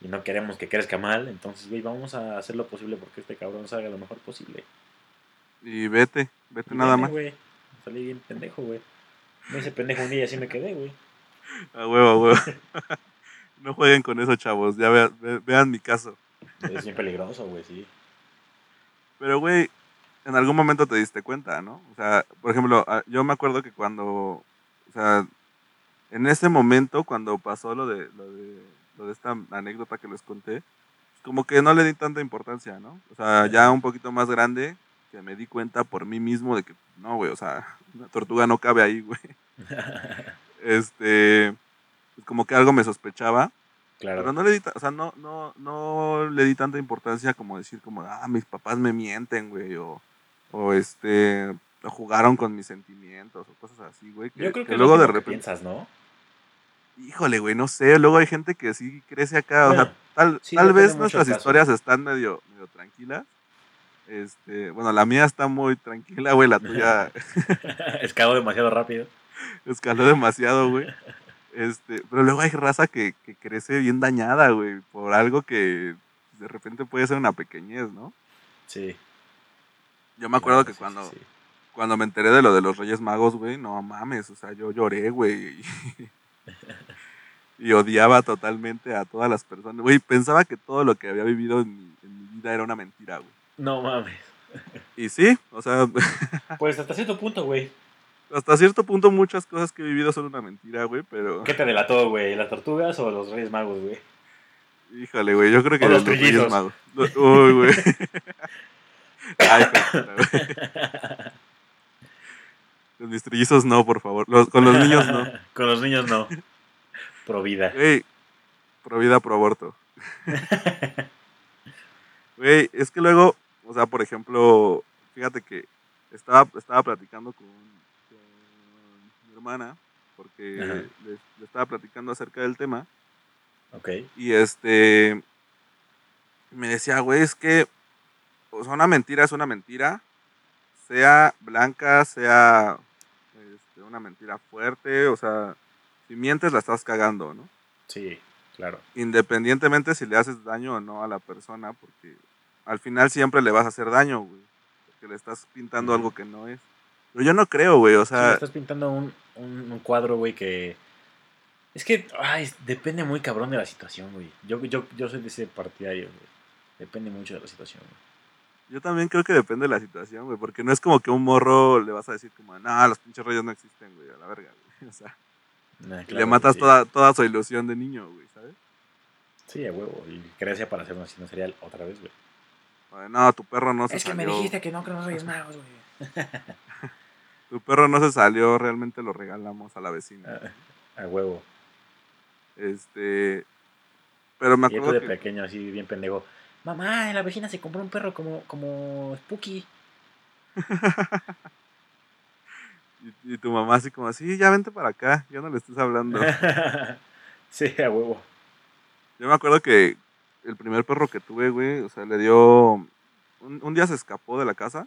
D: y no queremos que crezca mal, entonces, güey, vamos a hacer lo posible porque este cabrón salga lo mejor posible.
E: Y vete, vete
D: Y
E: nada
D: veme,
E: más.
D: güey, salí bien pendejo, güey. Me hice pendejo un día y así me quedé, güey.
E: A huevo, a huevo. no jueguen con eso, chavos. Ya vea- ve- vean mi caso.
D: Es bien peligroso, güey, sí.
E: Pero, güey, en algún momento te diste cuenta, ¿no? O sea, por ejemplo, ah, yo me acuerdo que cuando, o sea, en ese momento, cuando pasó lo de, lo de, lo de esta anécdota que les conté, como que no le di tanta importancia, ¿no? O sea, ya un poquito más grande, que me di cuenta por mí mismo de que, no, güey, o sea, una tortuga no cabe ahí, güey. Este, pues como que algo me sospechaba.
D: Claro.
E: Pero no le di, o sea, no, no, no le di tanta importancia como decir como, ah, mis papás me mienten, güey, o, o este, jugaron con mis sentimientos, o cosas así, güey. Que,
D: Yo creo que,
E: que luego de repente,
D: piensas, ¿no?
E: híjole, güey, no sé, luego hay gente que sí crece acá, o sea, tal,
D: sí,
E: tal vez nuestras historias están medio, medio tranquilas. Este, bueno, la mía está muy tranquila, güey, la tuya
D: Escaló demasiado rápido.
E: escaló demasiado, güey. Este, pero luego hay raza que, que crece bien dañada, güey, por algo que de repente puede ser una pequeñez, ¿no?
D: Sí.
E: Yo me acuerdo
D: Claro,
E: que
D: sí,
E: cuando,
D: sí,
E: cuando me enteré de lo de los Reyes Magos, güey, no mames, o sea, yo lloré, güey. Y, y odiaba totalmente a todas las personas. Güey, pensaba que todo lo que había vivido en mi, en mi vida era una mentira, güey.
D: No mames.
E: Y sí, o sea,
D: Pues hasta cierto punto, güey.
E: hasta cierto punto muchas cosas que he vivido son una mentira, güey, pero...
D: ¿Qué te delató, güey? ¿Las tortugas o los Reyes Magos, güey?
E: Híjole, güey, yo creo que
D: O los
E: Reyes
D: trillizos.
E: Magos. Uy, güey. Ay, güey. Con mis trillizos no, por favor. Los- con los niños no.
D: Con los niños no. Pro vida.
E: Güey, pro vida, pro aborto. Güey, es que luego, o sea, por ejemplo, fíjate que estaba, estaba platicando con, con mi hermana, porque le estaba platicando acerca del tema,
D: Ok.
E: y este, me decía, güey, es que, o sea, una mentira es una mentira, sea blanca, sea este, una mentira fuerte, o sea, si mientes la estás cagando, ¿no?
D: Sí, claro.
E: independientemente si le haces daño o no a la persona, porque al final siempre le vas a hacer daño, güey. Porque le estás pintando algo que no es. Pero yo no creo, güey, o
D: Sí,
E: sea,
D: estás pintando un, un, un cuadro, güey, que... Es que, ay, depende muy cabrón de la situación, güey. Yo, yo, yo soy de ese partidario, güey. Depende mucho de la situación, güey.
E: yo también creo que depende de la situación, güey, porque no es como que a un morro le vas a decir como, no, los pinches reyes no existen, güey, a la verga, güey. O sea,
D: Nah, claro,
E: le matas
D: sí.
E: toda, toda su ilusión de niño, güey, ¿sabes?
D: Sí, a huevo. Y crece para hacer un asesino serial otra vez, güey.
E: No, tu perro no se
D: Es que me
E: salió.
D: dijiste que no creo los Reyes Magos, güey.
E: Tu perro no se salió, realmente lo regalamos a la vecina.
D: Ah, A huevo.
E: Este, pero me acuerdo
D: de
E: que...
D: pequeño, así bien pendejo. Mamá, la vecina se compró un perro como, como Spooky.
E: Y, y tu mamá así como, sí, ya vente para acá, ya no le estés hablando.
D: sí, a huevo.
E: Yo me acuerdo que el primer perro que tuve, güey, o sea, le dio... Un, un día se escapó de la casa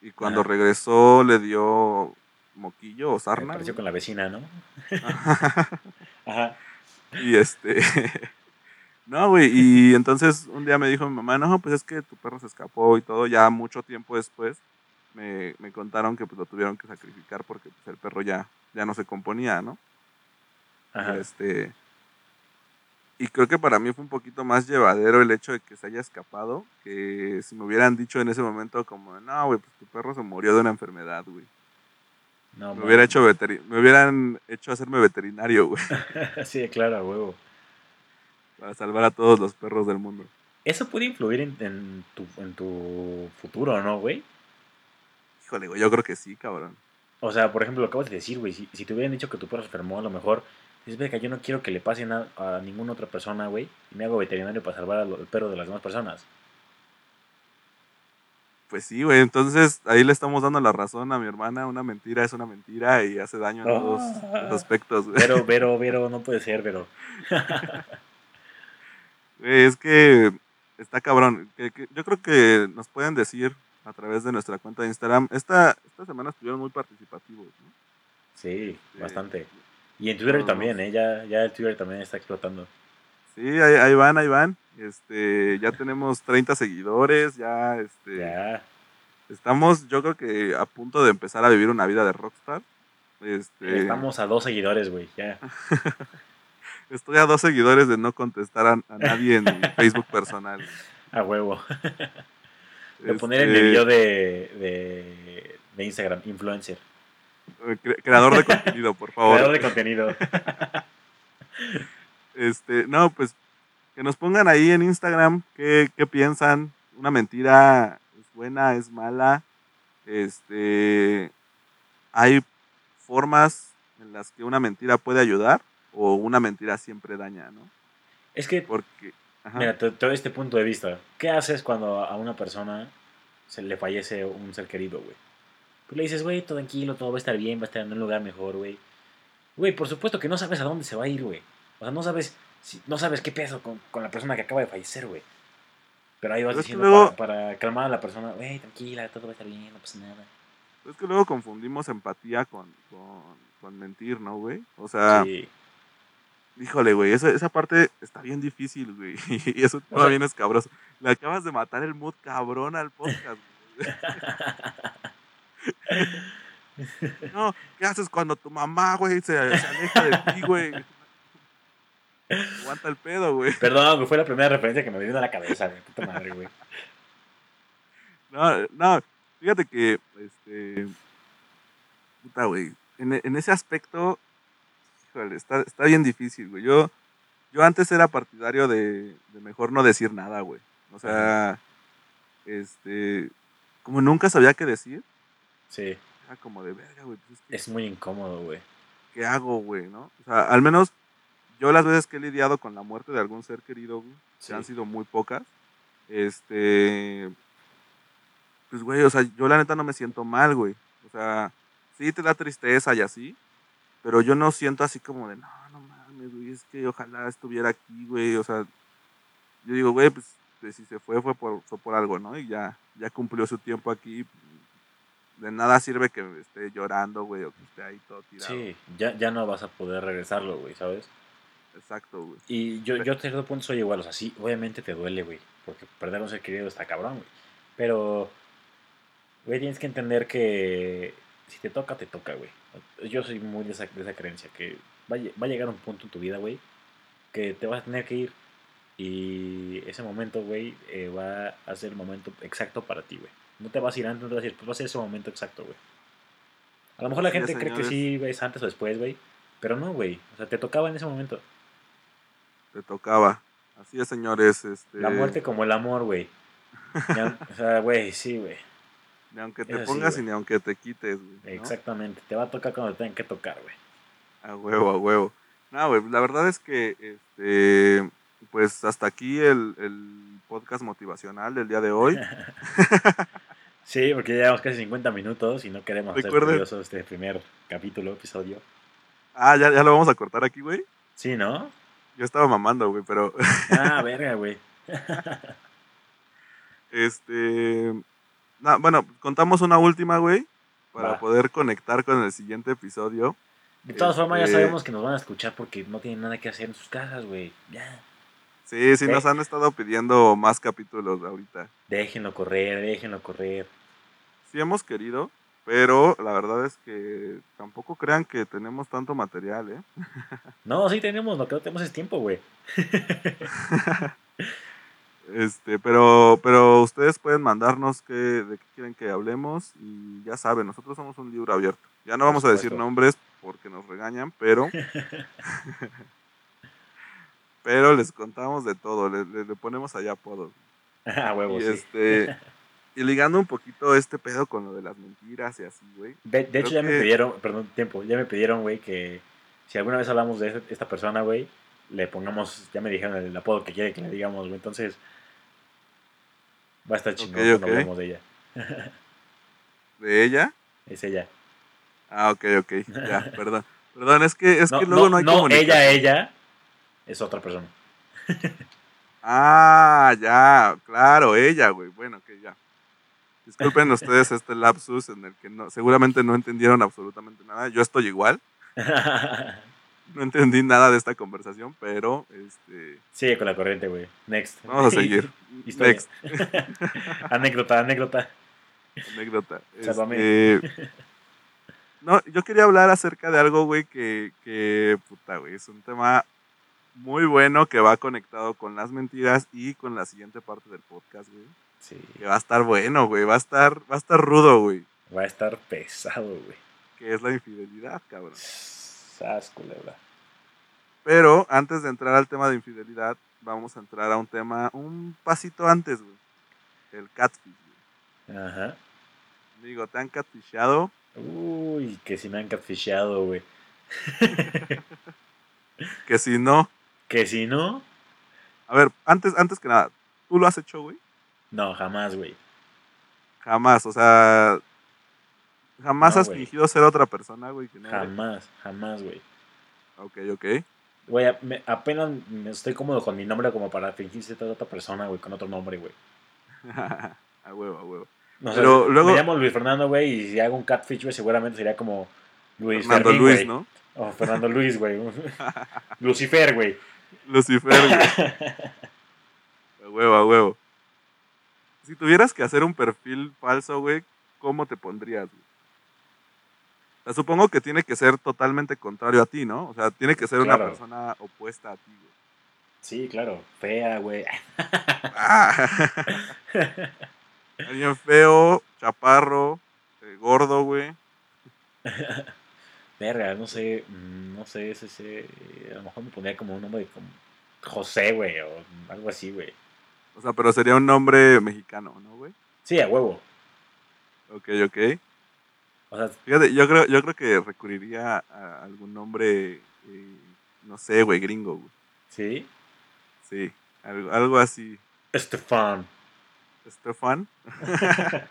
E: y cuando
D: Ajá.
E: regresó le dio moquillo o sarna.
D: pareció con la vecina, ¿no? Ajá.
E: y este... no, güey, y entonces un día me dijo mi mamá, no, pues es que tu perro se escapó y todo, ya mucho tiempo después me, me contaron que pues lo tuvieron que sacrificar porque pues, el perro ya, ya no se componía, ¿no?
D: Ajá.
E: Este. Y creo que para mí fue un poquito más llevadero el hecho de que se haya escapado, que si me hubieran dicho en ese momento como, no, güey, pues tu perro se murió de una enfermedad, güey.
D: No,
E: Me, hubiera hecho me hubieran hecho hacerme veterinario, güey,
D: sí, claro, huevo.
E: para salvar a todos los perros del mundo.
D: Eso puede influir en, en tu, en tu futuro, ¿no, güey?
E: Híjole, güey, yo creo que sí, cabrón.
D: O sea, por ejemplo, lo acabas de decir, güey. Si, si te hubieran dicho que tu perro se enfermó, a lo mejor dices, verga, yo no quiero que le pase nada a ninguna otra persona, güey. Y me hago veterinario para salvar al, perro de las demás personas.
E: Pues sí, güey, entonces ahí le estamos dando la razón a mi hermana, una mentira es una mentira y hace daño en todos
D: Ah.
E: los aspectos, güey.
D: Pero, pero, pero, no puede ser, pero.
E: Güey, es que está cabrón. Que- que yo creo que nos pueden decir a través de nuestra cuenta de Instagram. Esta, esta semana estuvieron muy participativos, ¿no?
D: Sí,
E: Sí.
D: bastante. Y en Twitter también, ¿eh? Ya, ya el Twitter también está explotando.
E: Sí, ahí, ahí van, ahí van. Este, ya tenemos 30 seguidores, ya este,
D: Ya.
E: estamos, yo creo que a punto de empezar a vivir una vida de rockstar. Este,
D: Estamos a dos seguidores, güey. Ya.
E: Estoy a dos seguidores de no contestar a, a nadie en mi Facebook personal.
D: A huevo. A poner en mi
E: Este,
D: video de, de, de Instagram, influencer.
E: Eh, cre- creador de contenido, por favor.
D: Creador de contenido.
E: Este, no, pues que nos pongan ahí en Instagram qué, qué piensan. Una mentira es buena, es mala. Este, hay formas en las que una mentira puede ayudar o una mentira siempre daña, ¿no?
D: Es que,
E: Porque, ajá,
D: mira, doy este punto de vista. ¿Qué haces cuando a una persona se le fallece un ser querido, güey? Pues le dices, güey, todo tranquilo, todo va a estar bien, va a estar en un lugar mejor, güey. Güey, por supuesto que no sabes a dónde se va a ir, güey. O sea, no sabes, si- no sabes qué peso con, con la persona que acaba de fallecer, güey. Pero ahí vas
E: Pero es
D: diciendo
E: luego-
D: para, para calmar a la persona, güey, tranquila, todo va a estar bien, no pasa nada.
E: es que luego confundimos empatía con, con, con mentir, ¿no, güey? O sea,
D: Sí.
E: híjole, güey, esa, esa parte está bien difícil, güey. Y eso
D: O sea-
E: bien escabroso. Le acabas de matar el mood cabrón al podcast, güey. No, ¿qué haces cuando tu mamá, güey, se, se aleja de ti, güey? Aguanta el pedo, güey.
D: Perdón, güey, fue la primera referencia que me vino a la cabeza, güey. Puta madre, güey.
E: No, no, fíjate que, este, puta, güey, en, en ese aspecto, híjole, está, está bien difícil, güey. Yo, yo antes era partidario de, de mejor no decir nada, güey. O sea, este, como nunca sabía qué decir,
D: Sí,
E: era como de verga, güey, pues es que-
D: es muy incómodo, güey.
E: ¿qué hago, güey, no? O sea, al menos yo las veces que he lidiado con la muerte de algún ser querido, güey, que
D: Sí.
E: han sido muy pocas, este, pues, güey, o sea, yo la neta no me siento mal, güey. O sea, sí te da tristeza y así, pero yo no siento así como de, no, no mames, güey, es que ojalá estuviera aquí, güey, o sea, yo digo, güey, pues, pues, si se fue, fue por, fue por algo, ¿no? Y ya, ya cumplió su tiempo aquí, de nada sirve que esté llorando, güey, o que esté ahí todo tirado.
D: Sí, ya, ya no vas a poder regresarlo, güey, ¿sabes?
E: Exacto, güey.
D: Y yo, yo a cierto punto soy igual, o sea, sí, obviamente te duele, güey, porque perder a un ser querido está cabrón, güey. Pero, güey, tienes que entender que si te toca, te toca, güey. Yo soy muy de esa, de esa creencia, que va, a va a llegar un punto en tu vida, güey, que te vas a tener que ir. Y ese momento, güey, eh, va a ser el momento exacto para ti, güey. No te vas a ir antes, no te vas a ir, pues va a ser ese momento exacto, güey. A lo mejor la
E: es,
D: gente cree que sí, ves antes o después, güey. Pero no, güey. O sea, te tocaba en ese momento.
E: Te tocaba. Así es, señores. Este,
D: La muerte como el amor, güey. O sea, güey, sí, güey.
E: Ni aunque te
D: Eso
E: pongas
D: güey.
E: y ni aunque te quites, güey. ¿no?
D: Exactamente. Te va a tocar cuando te tengan que tocar, güey.
E: A huevo, a huevo. No, güey, la verdad es que, este, pues hasta aquí el, el podcast motivacional del día de hoy.
D: Sí, porque ya llevamos casi 50 minutos y no queremos hacer
E: Recuerden-
D: curioso este primer capítulo, episodio.
E: Ah, ya, ya lo vamos a cortar aquí, güey.
D: Sí, ¿no?
E: Yo estaba mamando, güey, pero,
D: Ah, verga, güey.
E: este, no, bueno, contamos una última, güey, para
D: Va.
E: poder conectar con el siguiente episodio.
D: De todas formas, ya
E: Este-
D: sabemos que nos van a escuchar porque no tienen nada que hacer en sus casas, güey. Ya.
E: Sí, sí, nos han estado pidiendo más capítulos ahorita.
D: Déjenlo correr, déjenlo correr.
E: Sí hemos querido, pero la verdad es que tampoco crean que tenemos tanto material, ¿eh?
D: No, sí tenemos, lo que no tenemos es tiempo, güey.
E: Este, pero, pero ustedes pueden mandarnos qué, de qué quieren que hablemos y ya saben, nosotros somos un libro abierto. Ya no vamos a decir nombres porque nos regañan, pero, pero les contamos de todo, le, le- le ponemos allá apodos.
D: A huevo,
E: y
D: sí.
E: este, y ligando un poquito este pedo con lo de las mentiras y así, güey.
D: De, de hecho, ya me pidieron, perdón, tiempo, ya me pidieron, güey, que si alguna vez hablamos de esta persona, güey, le pongamos, ya me dijeron el apodo que quiere que le digamos, güey. Entonces, va a estar chingón
E: Ok,
D: cuando
E: ok.
D: hablemos de ella.
E: ¿De ella?
D: Es ella.
E: Ah, ok, ok, ya, perdón. Perdón, es que, es
D: no,
E: que luego no,
D: no,
E: hay
D: no,
E: comunicación.
D: ella, ella, es otra persona.
E: Ah, ya, claro, ella, güey. Bueno, que ya. Disculpen ustedes este lapsus en el que no, seguramente no entendieron absolutamente nada. Yo estoy igual, no entendí nada de esta conversación, pero este,
D: Sigue con la corriente, güey. Next.
E: vamos a seguir. Next,
D: anécdota, anécdota.
E: anécdota. Este, no, yo quería hablar acerca de algo, güey, que, que, puta, güey, es un tema muy bueno que va conectado con las mentiras y con la siguiente parte del podcast, güey.
D: Sí.
E: Que va a estar bueno, güey. Va a estar, va a estar rudo, güey.
D: Va a estar pesado, güey.
E: Que es la infidelidad, cabrón.
D: Sas, culebra.
E: Pero antes de entrar al tema de infidelidad, vamos a entrar a un tema un pasito antes, güey. El catfish, güey.
D: Ajá.
E: Digo, ¿te han catfishado?
D: Uy, que si me han catfishado, güey.
E: Que si no.
D: Que si no,
E: A ver, antes, antes que nada, ¿tú lo has hecho, güey?
D: no, jamás, güey.
E: Jamás, o sea. Jamás
D: No,
E: has
D: güey.
E: fingido ser otra persona, güey. Que no eres?
D: Jamás, jamás, güey.
E: Ok, ok.
D: Güey, me- apenas me estoy cómodo con mi nombre como para fingir ser otra persona, güey, con otro nombre, güey.
E: a huevo, a huevo.
D: No,
E: Pero luego-
D: Me llamo Luis Fernando, güey, y si hago un catfish, güey, seguramente sería como Luis
E: Fernando
D: Fermín,
E: Luis,
D: güey.
E: ¿no?
D: O Fernando Luis, güey. Lucifer, güey.
E: Lucifer, güey. A huevo, a huevo. Si tuvieras que hacer un perfil falso, güey, ¿cómo te pondrías, güey? O sea, supongo que tiene que ser totalmente contrario a ti, ¿no? O sea, tiene que ser una persona opuesta a ti, güey.
D: Sí, claro. Fea, güey.
E: Ah. Alguien feo, chaparro, eh, gordo, güey.
D: Verga, no sé, mm, no sé, ese, ese, a lo mejor me pondría como un nombre como José, güey, o algo así, güey.
E: O sea, pero sería un nombre mexicano, ¿no, güey?
D: Sí, a huevo.
E: Ok, ok.
D: O sea,
E: Fíjate, yo creo, yo creo que recurriría a algún nombre, eh, no sé, güey, gringo, güey.
D: sí.
E: Sí, algo, algo así.
D: Estefan.
E: Stefan.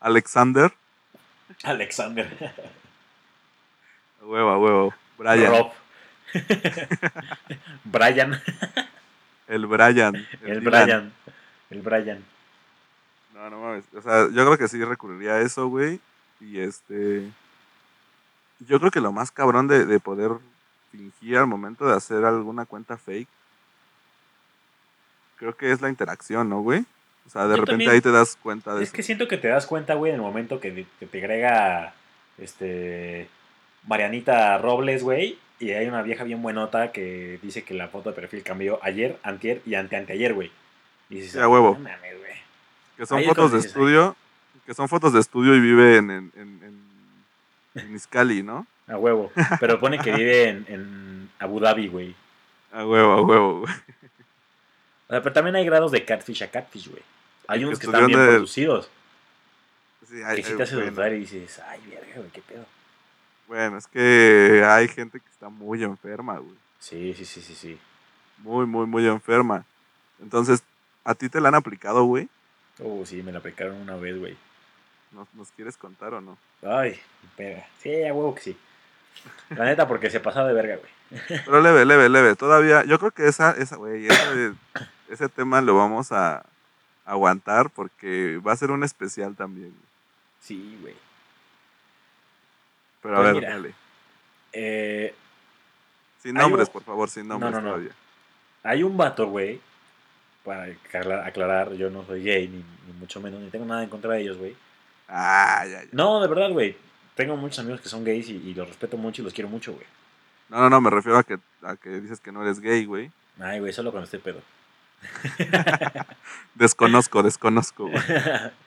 E: Alexander.
D: Alexander.
E: Huevo, huevo. Brian.
D: Rob. Brian.
E: El Brian.
D: El. Brian. El Brian.
E: No, no mames. O sea, yo creo que sí recurriría a eso, güey. Y este. Yo creo que lo más cabrón de, de poder fingir al momento de hacer alguna cuenta fake. Creo que es la interacción, ¿no, güey? O sea, de
D: Yo
E: repente
D: también-
E: ahí te das cuenta de
D: Es
E: eso.
D: que siento que te das cuenta, güey, en el momento que, te- que te agrega este Marianita Robles, güey, y hay una vieja bien buenota que dice que la foto de perfil cambió ayer, antier y anteanteayer, güey. Y dices,
E: a huevo.
D: "No mames, güey".
E: Que son
D: ahí
E: fotos de estudio. Que son fotos de estudio y vive en, en, en, en- Izcali, ¿no?
D: A huevo. Pero pone que vive en, en Abu Dhabi, güey.
E: A huevo, a huevo, güey.
D: O sea, pero también hay grados de catfish a catfish, güey. Hay unos que están bien
E: de-
D: producidos.
E: Sí, hay-
D: Que si te
E: bueno.
D: dudar y dices, ay, verga, güey, qué pedo.
E: Bueno, es que hay gente que está muy enferma, güey.
D: Sí, sí, sí, sí, sí.
E: Muy, muy, muy enferma. Entonces, ¿a ti te la han aplicado, güey?
D: Uh, sí, me la aplicaron una vez, güey.
E: ¿Nos, ¿Nos quieres contar o no?
D: Ay, pega. Sí, a huevo que sí. La neta, porque se pasaba de verga, güey.
E: Pero leve, leve, leve. Todavía, yo creo que esa, esa, güey, ese, ese tema lo vamos a aguantar porque va a ser un especial también. güey.
D: Sí, güey.
E: Pero a
D: Pues
E: ver,
D: mira.
E: dale.
D: Eh,
E: Sin nombres,
D: un-
E: por favor, sin nombres
D: no, no.
E: todavía.
D: hay un vato, güey. Para aclarar, aclarar, yo no soy gay, ni, ni mucho menos, ni tengo nada en contra de ellos, güey.
E: Ah, ya, ya.
D: No, de verdad, güey. Tengo muchos amigos que son gays y, y los respeto mucho y los quiero mucho, güey.
E: No, no, no, me refiero a que, a que dices que no eres gay, güey.
D: Ay, güey, solo cuando esté pedo.
E: Desconozco, desconozco, güey.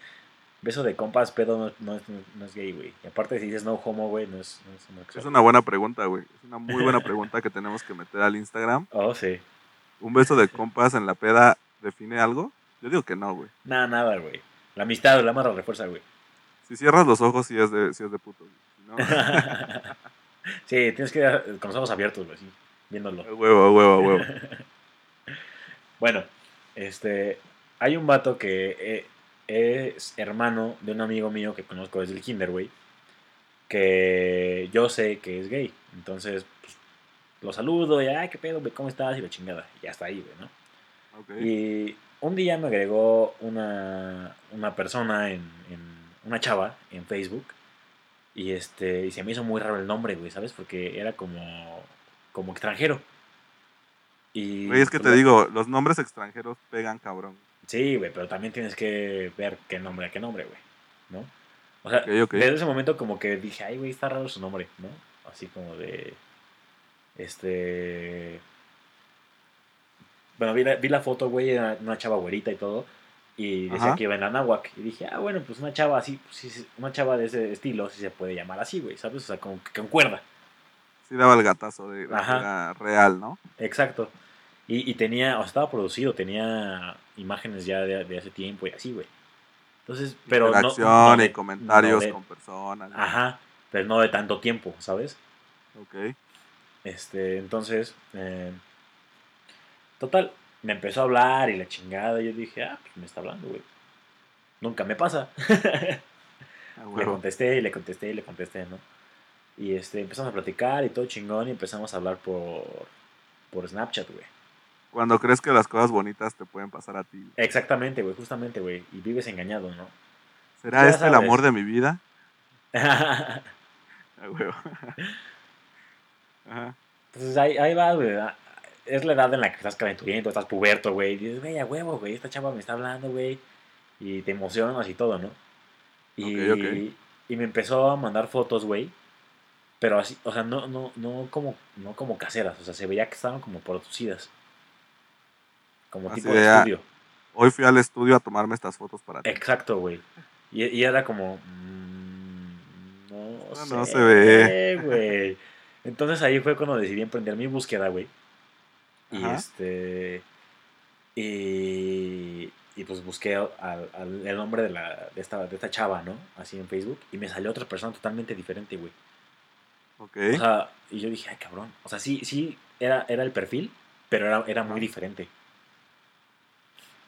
D: Beso de compas, pedo no, no es, no es gay, güey. Y aparte, si dices no homo, güey, no es, no es
E: Es
D: homosexual.
E: una buena pregunta, güey. Es una muy buena pregunta que tenemos que meter al Instagram.
D: Oh, sí.
E: ¿Un beso de compas en la peda define algo? Yo digo que no, güey.
D: Nada, nada, güey. La amistad, la amarra refuerza, güey.
E: Si cierras los ojos, sí es de, sí es de puto. güey. Si no,
D: sí, tienes que ir con los ojos abiertos, güey, sí, viéndolo.
E: huevo, huevo, huevo.
D: Bueno, este, hay un vato que eh, es hermano de un amigo mío que conozco desde el kinder, güey, que yo sé que es gay. Entonces, pues, lo saludo y, ay, qué pedo, güey, ¿cómo estás? Y la chingada. Y ya está ahí, güey, ¿no? Y un día me agregó una, una persona en, en- una chava en Facebook y este y se me hizo muy raro el nombre, güey, ¿sabes? Porque era como como extranjero. Y
E: Güey, es que
D: pues,
E: te digo, los nombres extranjeros pegan cabrón.
D: Sí, güey, pero también tienes que ver qué nombre a qué nombre, güey, ¿no? O sea, desde ese momento como que dije, ay, güey, está raro su nombre, ¿no? Así como de, este... Bueno, vi la, vi la foto, güey, era una chava güerita y todo, y decía
E: Ajá.
D: que iba en la náhuac, y dije, ah, bueno, pues una chava así, pues, una chava de ese estilo, sí se puede llamar así, güey, ¿sabes? O sea, como que concuerda.
E: Sí daba el gatazo de,
D: Ajá.
E: real, ¿no?
D: Exacto. Y, y tenía, o sea, estaba producido, tenía imágenes ya de, de hace tiempo y así, güey. Entonces, pero no-
E: Interacción
D: no de-
E: y comentarios
D: no de-
E: con personas.
D: Ajá, pero no de tanto tiempo, ¿sabes?
E: Ok.
D: Este, entonces, eh, total, me empezó a hablar y la chingada, y yo dije, ah, pues me está hablando, güey. Nunca me pasa. Le contesté y le contesté y le contesté, ¿no? Y este, empezamos a platicar y todo chingón y empezamos a hablar por, por Snapchat, güey.
E: Cuando crees que las cosas bonitas te pueden pasar a ti.
D: Exactamente, güey, justamente, güey. Y vives engañado, ¿no?
E: ¿Será
D: Ya
E: este el amor de mi vida? A huevo. Ajá.
D: Entonces ahí, ahí va, güey. ah, Es la edad en la que estás calenturiento, estás puberto, güey. Y dices, güey, a huevo, güey, esta chava me está hablando, güey. Y te emocionas y todo, ¿no? Y,
E: Ok, ok.
D: y me empezó a mandar fotos, güey. Pero así, o sea, no, no, no, como, no como caseras. O sea, se veía que estaban como producidas. Como
E: Así
D: tipo
E: de, ah,
D: estudio.
E: Hoy fui al estudio a tomarme estas fotos para ti.
D: Exacto, güey. Y, y era como. mm, no,
E: No,
D: sé,
E: no se ve.
D: güey. Entonces ahí fue cuando decidí emprender mi búsqueda, güey. Y
E: Ajá.
D: este. Y. Y pues busqué al, al- el nombre de, la, de, esta, de esta chava, ¿no? Así en Facebook. Y me salió otra persona totalmente diferente, güey.
E: Ok.
D: O sea, y yo dije, ay, cabrón. O sea, sí, sí, era, era el perfil, pero era, era muy diferente.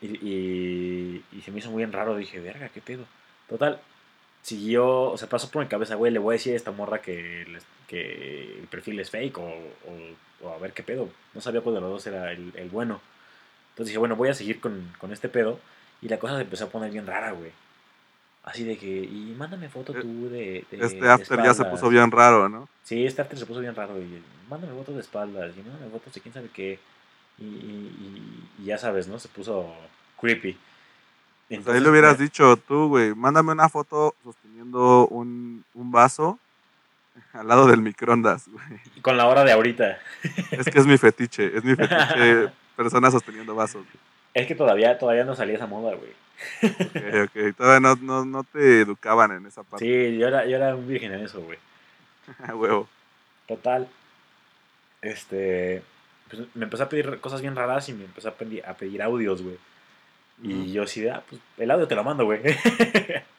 D: Y, y, y se me hizo muy bien raro. Dije, verga, qué pedo. Total, siguió, o sea, pasó por mi cabeza, güey, le voy a decir a esta morra que, les- que el perfil es fake o, o- o a ver qué pedo. No sabía cuál de los dos era el, el bueno. Entonces dije, bueno, voy a seguir con, con este pedo. Y la cosa se empezó a poner bien rara, güey. Así de que, y mándame foto
E: Eh,
D: tú de, de
E: este
D: de
E: after ya se
D: espaldas".
E: puso bien raro, ¿no?
D: Sí, este after se puso bien raro. Y mándame fotos de espaldas. Y mándame fotos de quién sabe qué. Y, y- y ya sabes, ¿no? Se puso creepy.
E: Pues ahí le hubieras dicho tú, güey, mándame una foto sosteniendo un, un vaso al lado del microondas, güey.
D: Con la hora de ahorita.
E: Es que es mi fetiche, es mi fetiche personas sosteniendo vasos.
D: Es que todavía, todavía no salía esa moda, güey.
E: Ok, ok, todavía no, no, no te educaban en esa parte.
D: Sí, yo era, yo era un virgen en eso, güey.
E: A huevo.
D: Total. Este. Pues me empezó a pedir cosas bien raras y me empezó a pedir, a pedir audios, güey. Y yo así de, ah, pues el audio te lo mando, güey.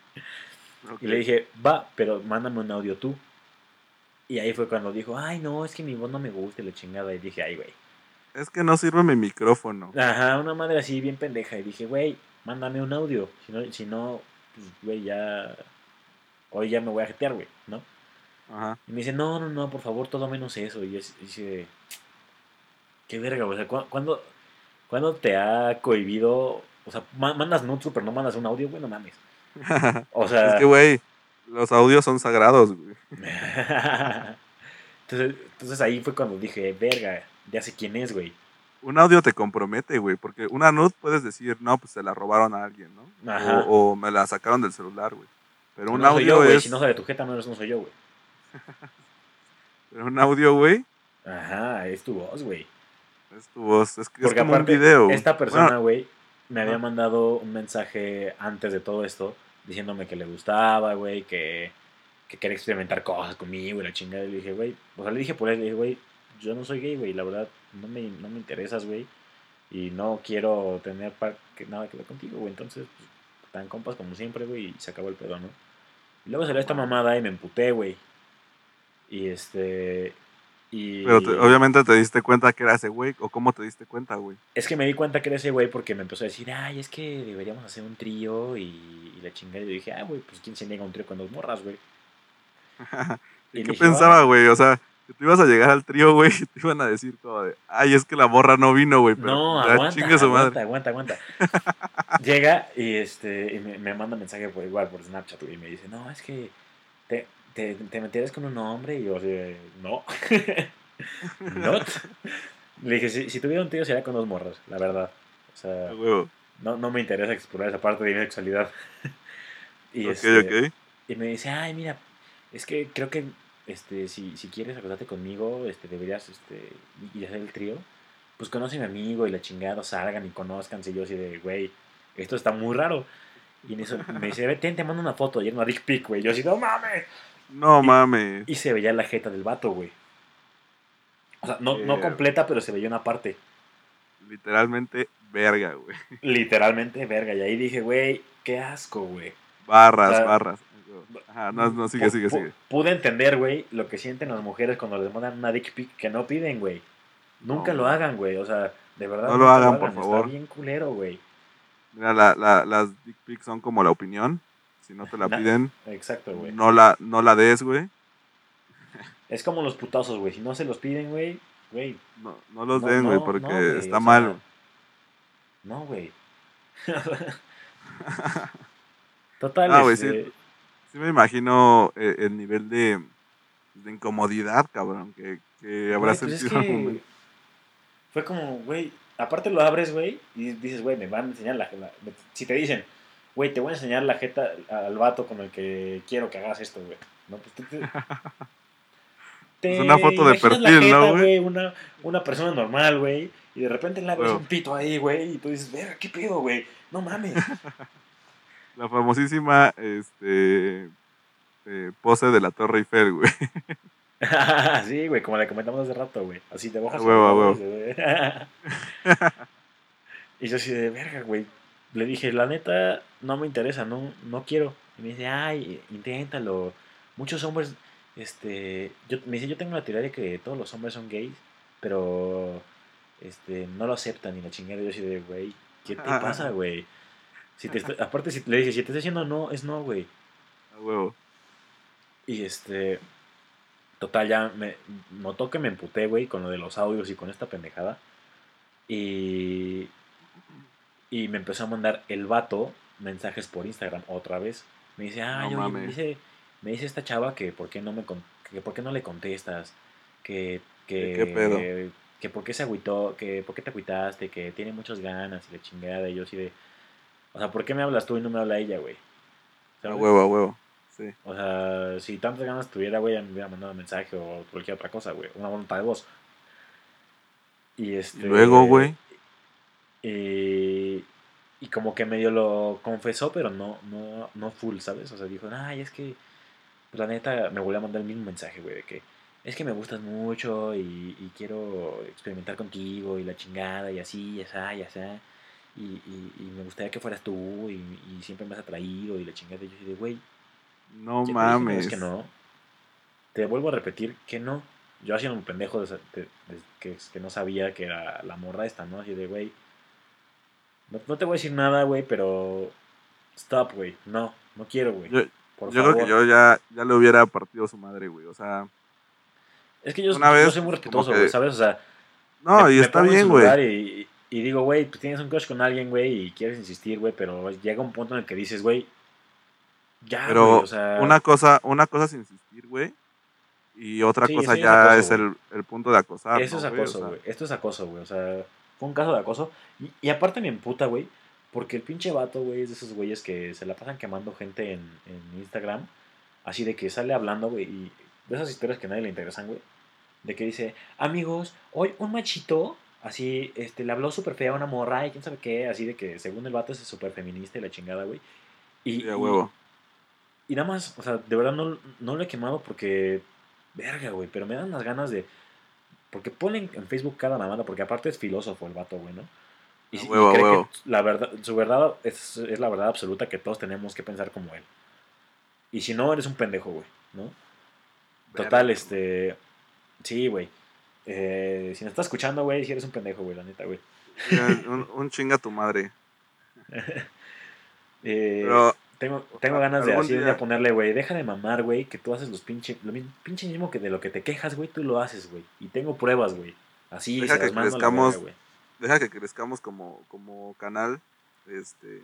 D: Y le dije, va, pero mándame un audio tú. Y ahí fue cuando dijo, ay, no, es que mi voz no me gusta y la chingada. Y dije, ay, güey.
E: Es que no sirve mi micrófono.
D: Ajá, una madre así bien pendeja. Y dije, güey, mándame un audio. Si no, si no pues, güey, ya. Hoy ya me voy a jetear, güey, ¿no?
E: Ajá.
D: Y me dice, no, no, no, por favor, todo menos eso. Y yo dice, qué verga, güey. O sea, ¿cu- ¿cuándo, cuándo te ha cohibido? O sea, ma- mandas nudes, pero no mandas un audio, güey, no mames. O sea.
E: es que, güey, los audios son sagrados, güey.
D: entonces, entonces ahí fue cuando dije, verga, ya sé quién es, güey.
E: Un audio te compromete, güey, porque una nud puedes decir, no, pues se la robaron a alguien, ¿no?
D: Ajá.
E: O, o me la sacaron del celular, güey. Pero un
D: no soy yo,
E: audio
D: güey.
E: es.
D: Si no sale tu jeta, no, no soy yo, güey.
E: Pero un audio, güey.
D: Ajá, es tu voz, güey.
E: Es tu voz. Es, que es
D: Porque
E: como
D: aparte,
E: un video.
D: esta persona,
E: Bueno,
D: güey, me había mandado un mensaje antes de todo esto, diciéndome que le gustaba, güey, que, que quería experimentar cosas conmigo y la chingada. Y le dije, güey, o sea, le dije por él, le dije, güey, yo no soy gay, güey, la verdad, no me, no me interesas, güey, y no quiero tener que- nada que ver contigo, güey. Entonces, pues, tan compas como siempre, güey, y se acabó el pedo, ¿no? Y luego salió esta mamada y me emputé, güey. Y este. Y
E: pero te- obviamente te diste cuenta que era ese güey. ¿O cómo te diste cuenta, güey?
D: es que me di cuenta que era ese güey porque me empezó a decir, ay, es que deberíamos hacer un trío y, y la chingada. Y yo dije, ah, güey, pues quién se niega a un trío con dos morras, güey.
E: ¿Y
D: Y
E: qué
D: dije,
E: pensaba,
D: "Ah".
E: güey? O sea, que tú ibas a llegar al trío, güey, y te iban a decir como de, ay, es que la morra no vino, güey.
D: No, aguanta,
E: su
D: aguanta,
E: madre.
D: aguanta, aguanta. Llega y, este, y me, me manda mensaje por igual, por Snapchat, güey, y me dice, no, es que te, te, te meterías con un hombre. Y yo así, de, no. Not. Le dije, si, si tuviera un tío sería con dos morras, la verdad. O sea,
E: A
D: no, no me interesa explorar esa parte de mi sexualidad. y, este,
E: ok.
D: y me dice, ay, mira, es que creo que este, si, si quieres acostarte conmigo, este, deberías este, y hacer el trío. Pues conoce a mi amigo y la chingada, salgan y conozcan. Y yo así de, güey, esto está muy raro. Y en eso me dice, ten, te mando una foto. Y era una dick pic, güey. Yo así, no mames.
E: No
D: y-
E: mames.
D: Y se veía la jeta del vato, güey. O sea, no, no
E: Eh.
D: completa, pero se veía una parte.
E: Literalmente, verga, güey.
D: Literalmente, verga. Y ahí dije, güey, qué asco, güey.
E: Barras,
D: O sea,
E: barras. Ajá, no, no, sigue, sigue, sigue.
D: Pude entender, güey, lo que sienten las mujeres cuando les mandan una dick pic que no piden, güey. Nunca
E: No,
D: lo hagan, güey. O sea, de verdad.
E: No lo
D: nunca
E: hagan, por
D: Está
E: favor.
D: bien culero, güey.
E: Mira, la, la, las dick pics son como la opinión. Si no te la piden,
D: Exacto, güey.
E: no la, no la des, güey.
D: Es como los putazos, güey. Si no se los piden, güey, güey.
E: No, no los
D: no-
E: den, güey,
D: no,
E: porque
D: no, güey,
E: está
D: sea,
E: mal.
D: No, güey. Total,
E: Ah, güey, sí.
D: este,
E: Sí me imagino eh, el nivel de, de incomodidad, cabrón, que, que habrá
D: güey, pues es
E: sentido.
D: que. Fue como, güey. Aparte lo abres, güey, y dices, güey, me van a enseñar la, la- Si te dicen, güey, te voy a enseñar la jeta al vato con el que quiero que hagas esto, güey. No, pues tú te. te
E: Es una foto de
D: la
E: perfil, ¿no, güey?
D: Una, una persona normal, güey, y de repente abres
E: Huevo.
D: un pito ahí, güey, y tú dices, verga, ¿qué pedo, güey? No mames.
E: La famosísima este, eh, pose de la Torre Eiffel, güey.
D: sí, güey, como le comentamos hace rato, güey. Así te bajas.
E: Huevo, huevo.
D: y yo así de verga, güey. Le dije, la neta, no me interesa, no, no quiero. Y me dice, ay, inténtalo. Muchos hombres, este, yo, me dice, yo tengo la teoría de que todos los hombres son gays, pero, este, no lo aceptan y la chingada. Yo así de, güey, ¿qué te pasa, güey? Si te estoy- aparte, si le dije, si te estoy diciendo no, es no, güey.
E: A huevo.
D: Y este. Total, ya me notó que me emputé, güey, con lo de los audios y con esta pendejada. Y. Y me empezó a mandar el vato mensajes por Instagram otra vez. Me dice, ah,
E: No
D: me dice, me dice esta chava que por qué no me que por qué no le contestas, que, que,
E: ¿Qué pedo?
D: que por qué se agüitó, que por qué te agüitaste, que tiene muchas ganas y la chingada, y yo así de, o sea, ¿por qué me hablas tú y no me habla ella, güey?
E: A huevo, a huevo. Sí.
D: O sea, si tantas ganas tuviera, güey, ya me hubiera mandado un mensaje o cualquier otra cosa, güey. Una voluntad de voz. Y este.
E: Luego, güey.
D: Y, y como que medio lo confesó, pero no, no, no full, ¿sabes? O sea, dijo, ay, es que. pues, la neta, me volvió a mandar el mismo mensaje, güey, de que. Es que me gustas mucho y, y quiero experimentar contigo y la chingada y así, y así, y así. Y, y, y me gustaría que fueras tú y, y siempre me has atraído y la chingada. Y yo de, güey,
E: No
D: dije
E: mames.
D: vez que no. Te vuelvo a repetir que no. Yo haciendo un pendejo de- de- que, que no sabía que era la morra esta, ¿no? Así de, güey. No, no te voy a decir nada, güey, pero. Stop, güey. No, no quiero, güey.
E: Yo,
D: Por
E: yo
D: favor.
E: creo que yo ya, ya le hubiera partido su madre, güey. O sea,
D: Es que yo,
E: una
D: yo soy muy respetuoso,
E: que-
D: güey, ¿sabes? O sea.
E: no,
D: me-
E: y
D: me
E: está bien, güey.
D: Y, y digo, güey, pues tienes un crush con alguien, güey, y quieres insistir, güey, pero llega un punto en el que dices, güey. Ya,
E: Pero
D: güey, o sea.
E: una cosa, una cosa es insistir, güey. Y otra
D: Sí,
E: cosa
D: es
E: ya
D: acoso,
E: es el, el punto de acosar.
D: Eso
E: ¿no,
D: es
E: güey? O
D: acoso,
E: sea,
D: güey. Esto es acoso, güey. O sea, fue un caso de acoso. Y, y aparte me emputa, güey. Porque el pinche vato, güey, es de esos güeyes que se la pasan quemando gente en, en Instagram. Así de que sale hablando, güey, y de esas historias que a nadie le interesan, güey. De que dice, amigos, hoy un machito, así, este, le habló súper fea a una morra y quién sabe qué, así de que según el vato es súper feminista y la chingada, güey. Y,
E: Sí, a
D: y-
E: huevo.
D: y nada más, o sea, de verdad no, no lo he quemado porque. Verga, güey, pero me dan las ganas de. Porque ponen en Facebook cada mamada, porque aparte es filósofo el vato, güey, ¿no? Y, cree
E: huevo.
D: que la verdad, su verdad es, es la verdad absoluta que todos tenemos que pensar como él. Y si no, eres un pendejo, güey, ¿no? Total,
E: Verga,
D: este. Sí, güey. Eh, si me estás escuchando, güey, si eres un pendejo, güey, la neta, güey.
E: Un, un chinga tu madre.
D: Eh,
E: Pero
D: Tengo, tengo ganas de así de ponerle, güey, deja de mamar, güey, que tú haces los pinche, lo pinche mismo que de lo que te quejas, güey, tú lo haces, güey. Y tengo pruebas, güey. Así
E: Deja
D: se
E: que
D: a
E: crezcamos
D: güey.
E: deja que crezcamos como, como canal este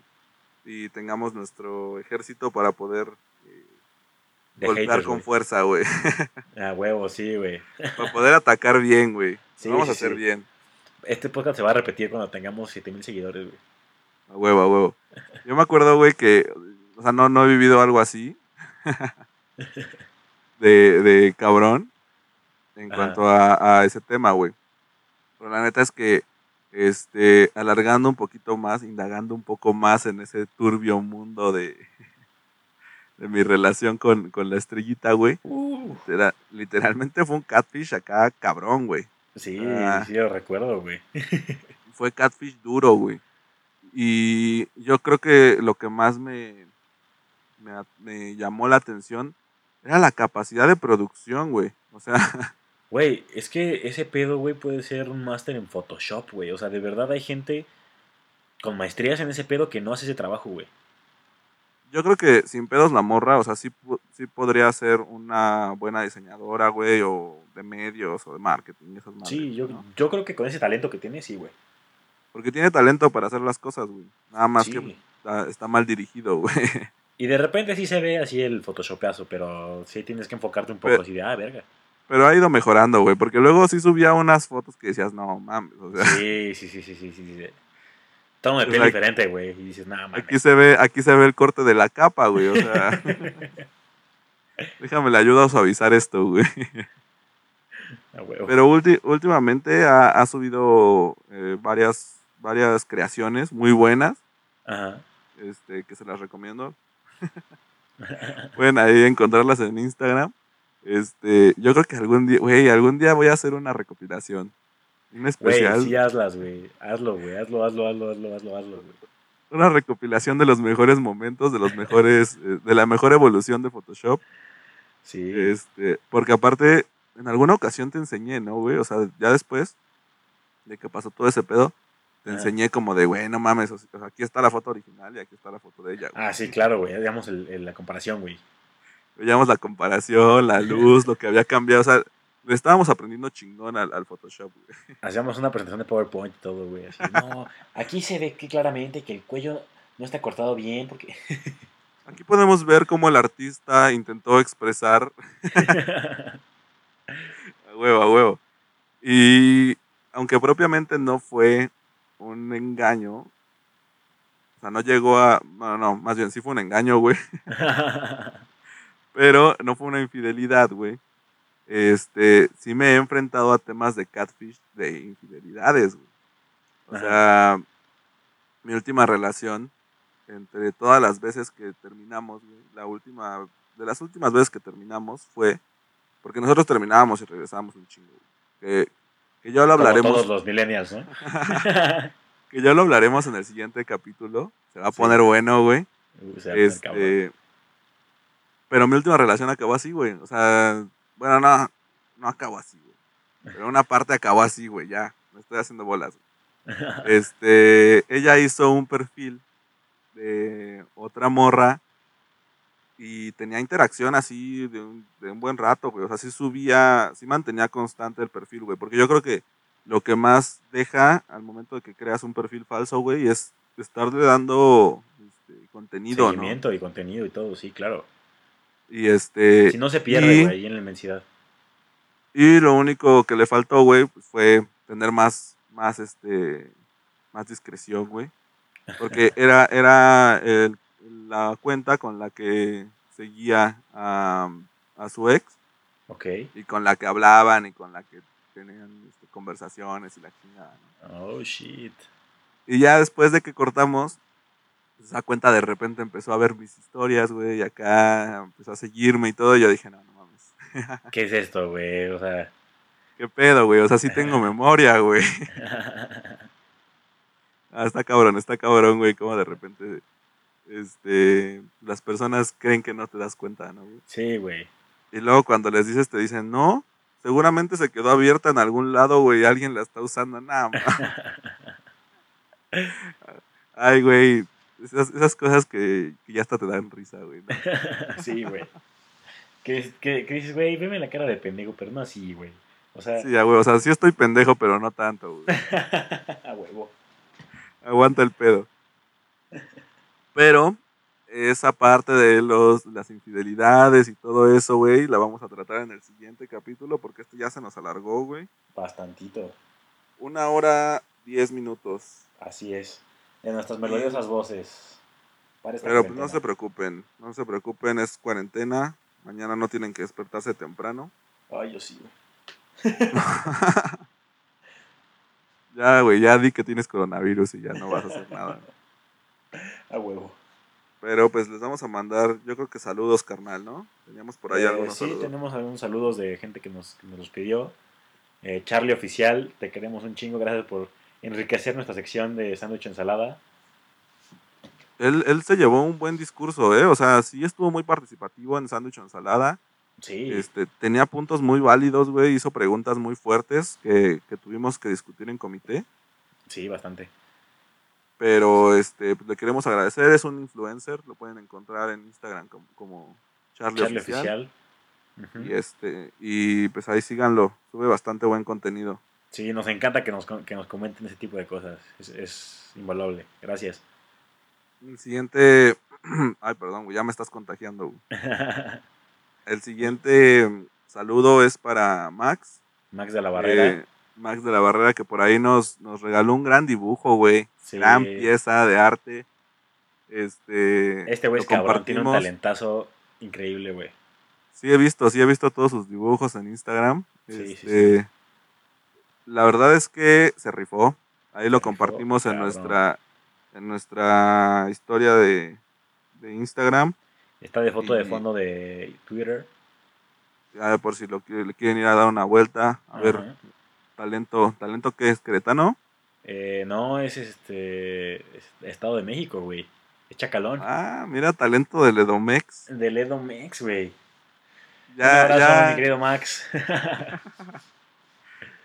E: y tengamos nuestro ejército para poder eh, golpear
D: haters,
E: con fuerza, güey.
D: Ah, huevo, sí, güey.
E: para poder atacar bien, güey.
D: Sí,
E: Vamos
D: sí,
E: a hacer
D: sí.
E: bien.
D: Este podcast se va a repetir cuando tengamos 7000 seguidores, güey.
E: A huevo, a huevo. Yo me acuerdo, güey, que, o sea, no, no he vivido algo así. de, de cabrón. En
D: Ajá.
E: cuanto a, a ese tema, güey. Pero la neta es que, este, alargando un poquito más, indagando un poco más en ese turbio mundo de, de mi relación con, con la estrellita, güey.
D: Uh,
E: Literal- literalmente fue un catfish acá cabrón, güey.
D: sí,
E: Ah.
D: sí lo recuerdo, güey.
E: fue catfish duro, güey. Y yo creo que lo que más me, me, llamó la atención era la capacidad de producción, güey. O sea,
D: Güey, es que ese pedo, güey, puede ser un máster en Photoshop, güey. O sea, de verdad hay gente con maestrías en ese pedo que no hace ese trabajo, güey.
E: yo creo que sin pedos la morra, o sea, sí, sí podría ser una buena diseñadora, güey, o de medios, o de marketing, esas madres,
D: Sí, yo,
E: ¿no?
D: yo creo que con ese talento que tiene, sí, güey.
E: Porque tiene talento para hacer las cosas, güey. Nada más
D: Sí.
E: que está, está mal dirigido, güey.
D: Y de repente sí se ve así el photoshopeazo, pero sí tienes que enfocarte un poco
E: Pero-
D: así de, ah, verga.
E: Pero ha ido mejorando, güey, porque luego sí subía unas fotos que decías, no mames, o sea,
D: Sí, sí, sí, sí, sí, sí. sí. Tono de piel diferente, güey. Y dices, nada, mames.
E: Aquí se ve, aquí se ve el corte de la capa, güey. O sea, déjame le ayuda a suavizar esto, güey. Pero ulti- últimamente ha, ha subido eh, varias, varias creaciones muy buenas,
D: Ajá.
E: este, que se las recomiendo. Pueden ahí encontrarlas en Instagram. Este, yo creo que algún día, güey, algún día voy a hacer una recopilación. Un
D: Güey,
E: especial,
D: sí, hazlas, güey. Hazlo, güey. Hazlo, hazlo, hazlo, hazlo, hazlo, hazlo, güey.
E: una recopilación de los mejores momentos, de los mejores, eh, de la mejor evolución de Photoshop.
D: Sí.
E: Este, porque aparte, en alguna ocasión te enseñé, ¿no, güey? O sea, ya después de que pasó todo ese pedo, te
D: Ajá.
E: enseñé como de, güey, no mames, o sea, aquí está la foto original y aquí está la foto de ella, güey.
D: Ah, sí, claro, güey. Digamos el- el- la comparación, güey.
E: Veíamos la comparación, la luz, lo que había cambiado, o sea, le estábamos aprendiendo chingón al, al Photoshop, güey.
D: Hacíamos una presentación de PowerPoint y todo, güey. Así, no, aquí se ve que claramente que el cuello no está cortado bien porque...
E: Aquí podemos ver cómo el artista intentó expresar a huevo, a huevo. Y aunque propiamente no fue un engaño, o sea, no llegó a. No, no, más bien sí fue un engaño, güey. Pero no fue una infidelidad, güey. Este, sí me he enfrentado a temas de catfish, de infidelidades, güey. O
D: Ajá.
E: sea, mi última relación, entre todas las veces que terminamos, güey, la última, de las últimas veces que terminamos fue, porque nosotros terminábamos y regresábamos un chingo, güey. Que, que ya lo
D: Como
E: hablaremos,
D: todos los millennials, ¿no?
E: que ya lo hablaremos en el siguiente capítulo. Se va a
D: Sí.
E: poner bueno, güey.
D: Uh.
E: Este, pero mi última relación acabó así, güey. O sea, bueno, no, no acabó así, güey. Pero una parte acabó así, güey, ya. Me estoy haciendo bolas. güey. Este, ella hizo un perfil de otra morra y tenía interacción así de un, de un buen rato, güey. O sea, sí subía, sí mantenía constante el perfil, güey. Porque yo creo que lo que más deja al momento de que creas un perfil falso, güey, es estarle dando este, contenido, ¿no?
D: Seguimiento y contenido y todo, sí, claro.
E: Y este.
D: Si no se pierde,
E: y-
D: güey, ahí en la inmensidad.
E: Y lo único que le faltó, güey, pues, fue tener más, más, este, más discreción, güey. Porque era, era el- la cuenta con la que seguía a, a su ex
D: Ok.
E: y con la que hablaban y con la que tenían este, conversaciones y la chingada. ¿no?
D: Oh, shit.
E: Y ya después de que cortamos, esa cuenta de repente empezó a ver mis historias, güey, y acá empezó a seguirme y todo. Y yo dije, no, no mames.
D: ¿Qué es esto, güey? O sea.
E: ¿Qué pedo, güey? O sea, sí tengo memoria, güey. Ah, está cabrón, está cabrón, güey, como de repente este, las personas creen que no te das cuenta, ¿no? güey?
D: sí, güey.
E: Y luego cuando les dices, te dicen, no, seguramente se quedó abierta en algún lado, güey, alguien la está usando. Nada más. Ay, güey, esas, esas cosas que, que ya hasta te dan risa, güey. ¿no?
D: sí, güey. Que, que, que dices, güey, veme la cara de pendejo, pero no así, güey. O sea,
E: Sí, ya, güey, o sea, sí estoy pendejo, pero no tanto, güey.
D: a huevo.
E: Aguanta el pedo. Pero esa parte de los, las infidelidades y todo eso, güey, la vamos a tratar en el siguiente capítulo porque esto ya se nos alargó, güey.
D: Bastantito.
E: Una hora, diez minutos.
D: Así es. En nuestras melodiosas voces.
E: Pero pues no
D: cuarentena.
E: se preocupen, no se preocupen, es cuarentena. Mañana no tienen que despertarse temprano.
D: Ay, yo sí, güey.
E: Ya, güey, ya di que tienes coronavirus y ya no vas a hacer nada.
D: A huevo.
E: Pero pues les vamos a mandar, yo creo que saludos, carnal, ¿no? Teníamos por ahí
D: Eh,
E: algunos
D: sí,
E: saludos.
D: tenemos algunos saludos de gente que nos, que nos los pidió. Eh, Charlie Oficial, te queremos un chingo. Gracias por enriquecer nuestra sección de sándwich ensalada.
E: Él, él se llevó un buen discurso, ¿eh? O sea, sí estuvo muy participativo en Sándwich Ensalada.
D: Sí,
E: Este, tenía puntos muy válidos, güey. Hizo preguntas muy fuertes que, que tuvimos que discutir en comité.
D: sí, bastante.
E: Pero este, pues, le queremos agradecer. Es un influencer. Lo pueden encontrar en Instagram como, como Charlie,
D: Charlie
E: Oficial. Y, este, y pues ahí síganlo. Sube bastante buen contenido.
D: Sí, nos encanta que nos, que nos comenten ese tipo de cosas. Es, es invaluable. Gracias.
E: El siguiente. Ay, perdón. Ya me estás contagiando. El siguiente mm, saludo es para Max.
D: Max de la Barrera.
E: Eh, Max de la Barrera, que por ahí nos, nos regaló un gran dibujo, güey.
D: Sí.
E: Gran pieza de arte. Este.
D: Este güey es cabrón, tiene un talentazo increíble, güey.
E: Sí, he visto, sí, he visto todos sus dibujos en Instagram.
D: Sí, sí,
E: Este, La verdad es que se rifó. Ahí lo
D: rifó,
E: compartimos en nuestra, en nuestra historia de, de Instagram.
D: Está de foto de fondo de Twitter.
E: Ya por si lo le quieren ir a dar una vuelta. A ver. Talento, talento que es cretano.
D: Eh, no, es este. es Estado de México, güey. Es Chacalón.
E: Ah, mira, talento del Edomex.
D: Del Edo Mex, güey. Un
E: Ya,
D: abrazo,
E: ya.
D: mi querido Max.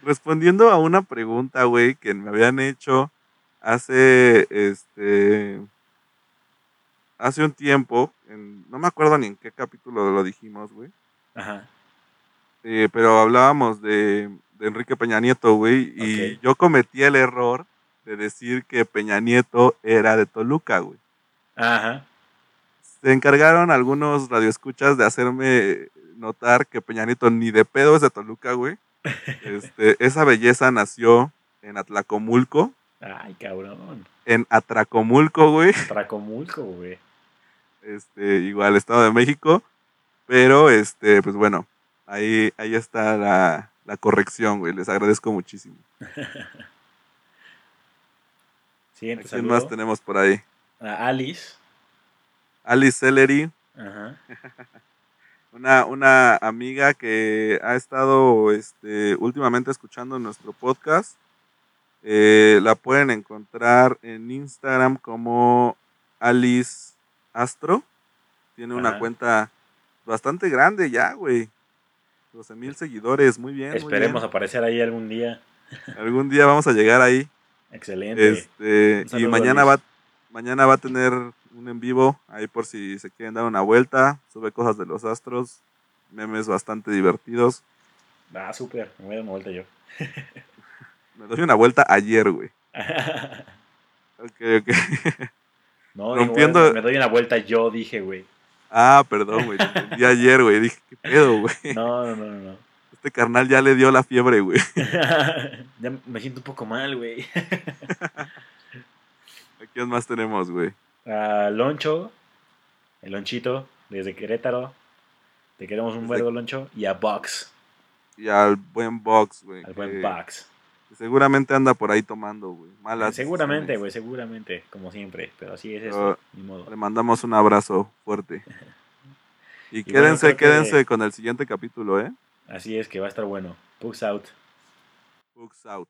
E: Respondiendo a una pregunta, güey, que me habían hecho hace, este, hace un tiempo, en- no me acuerdo ni en qué capítulo lo dijimos, güey,
D: Ajá.
E: eh, pero hablábamos de, de Enrique Peña Nieto, güey, y yo cometí el error de decir que Peña Nieto era de Toluca, güey.
D: Ajá.
E: Se encargaron algunos radioescuchas de hacerme notar que Peña Nieto ni de pedo es de Toluca, güey. Este, esa belleza nació en Atlacomulco,
D: Ay, cabrón.
E: en Atracomulco, güey.
D: Tracomulco, güey.
E: Este, igual Estado de México. Pero, este, pues bueno, ahí, ahí está la, la corrección, güey. Les agradezco muchísimo.
D: Siguiente
E: ¿Quién
D: saludo.
E: más tenemos por ahí?
D: A Alice.
E: Alice Celery,
D: Ajá.
E: una, una amiga que ha estado este, últimamente escuchando nuestro podcast. Eh, la pueden encontrar en Instagram como Alice Astro. Tiene una cuenta bastante grande ya, güey. 12 mil seguidores, muy bien. muy
D: Esperemos
E: bien.
D: aparecer ahí algún día.
E: Algún día vamos a llegar ahí.
D: Excelente.
E: Este, y mañana va, mañana va a tener un en vivo ahí por si se quieren dar una vuelta. Sube cosas de los astros, memes bastante divertidos.
D: Ah, súper. Me voy a dar una vuelta yo.
E: Me doy una vuelta ayer, güey. Ok, ok.
D: no,
E: Rompiendo-
D: digo, me doy una vuelta yo, dije, güey.
E: Ah, perdón, güey. te entendí ayer, güey. Dije, ¿qué pedo, güey?
D: No, no, no, no.
E: Este carnal ya le dio la fiebre, güey.
D: ya me siento un poco mal, güey.
E: Aquí ¿Quién más tenemos, güey?
D: A Loncho, el Lonchito, desde Querétaro. Te queremos un
E: Desde-
D: vergo, Loncho. Y a Box,
E: Y al buen Box, güey.
D: al buen Box.
E: Seguramente anda por ahí tomando, güey. Malas
D: Seguramente,
E: decisiones.
D: güey, seguramente, como siempre. Pero así es esto, ni modo.
E: Le mandamos un abrazo fuerte. Y,
D: bueno,
E: quédense,
D: que-
E: quédense con el siguiente capítulo, ¿eh?
D: Así es que va a estar bueno. Pugs out.
E: Books out.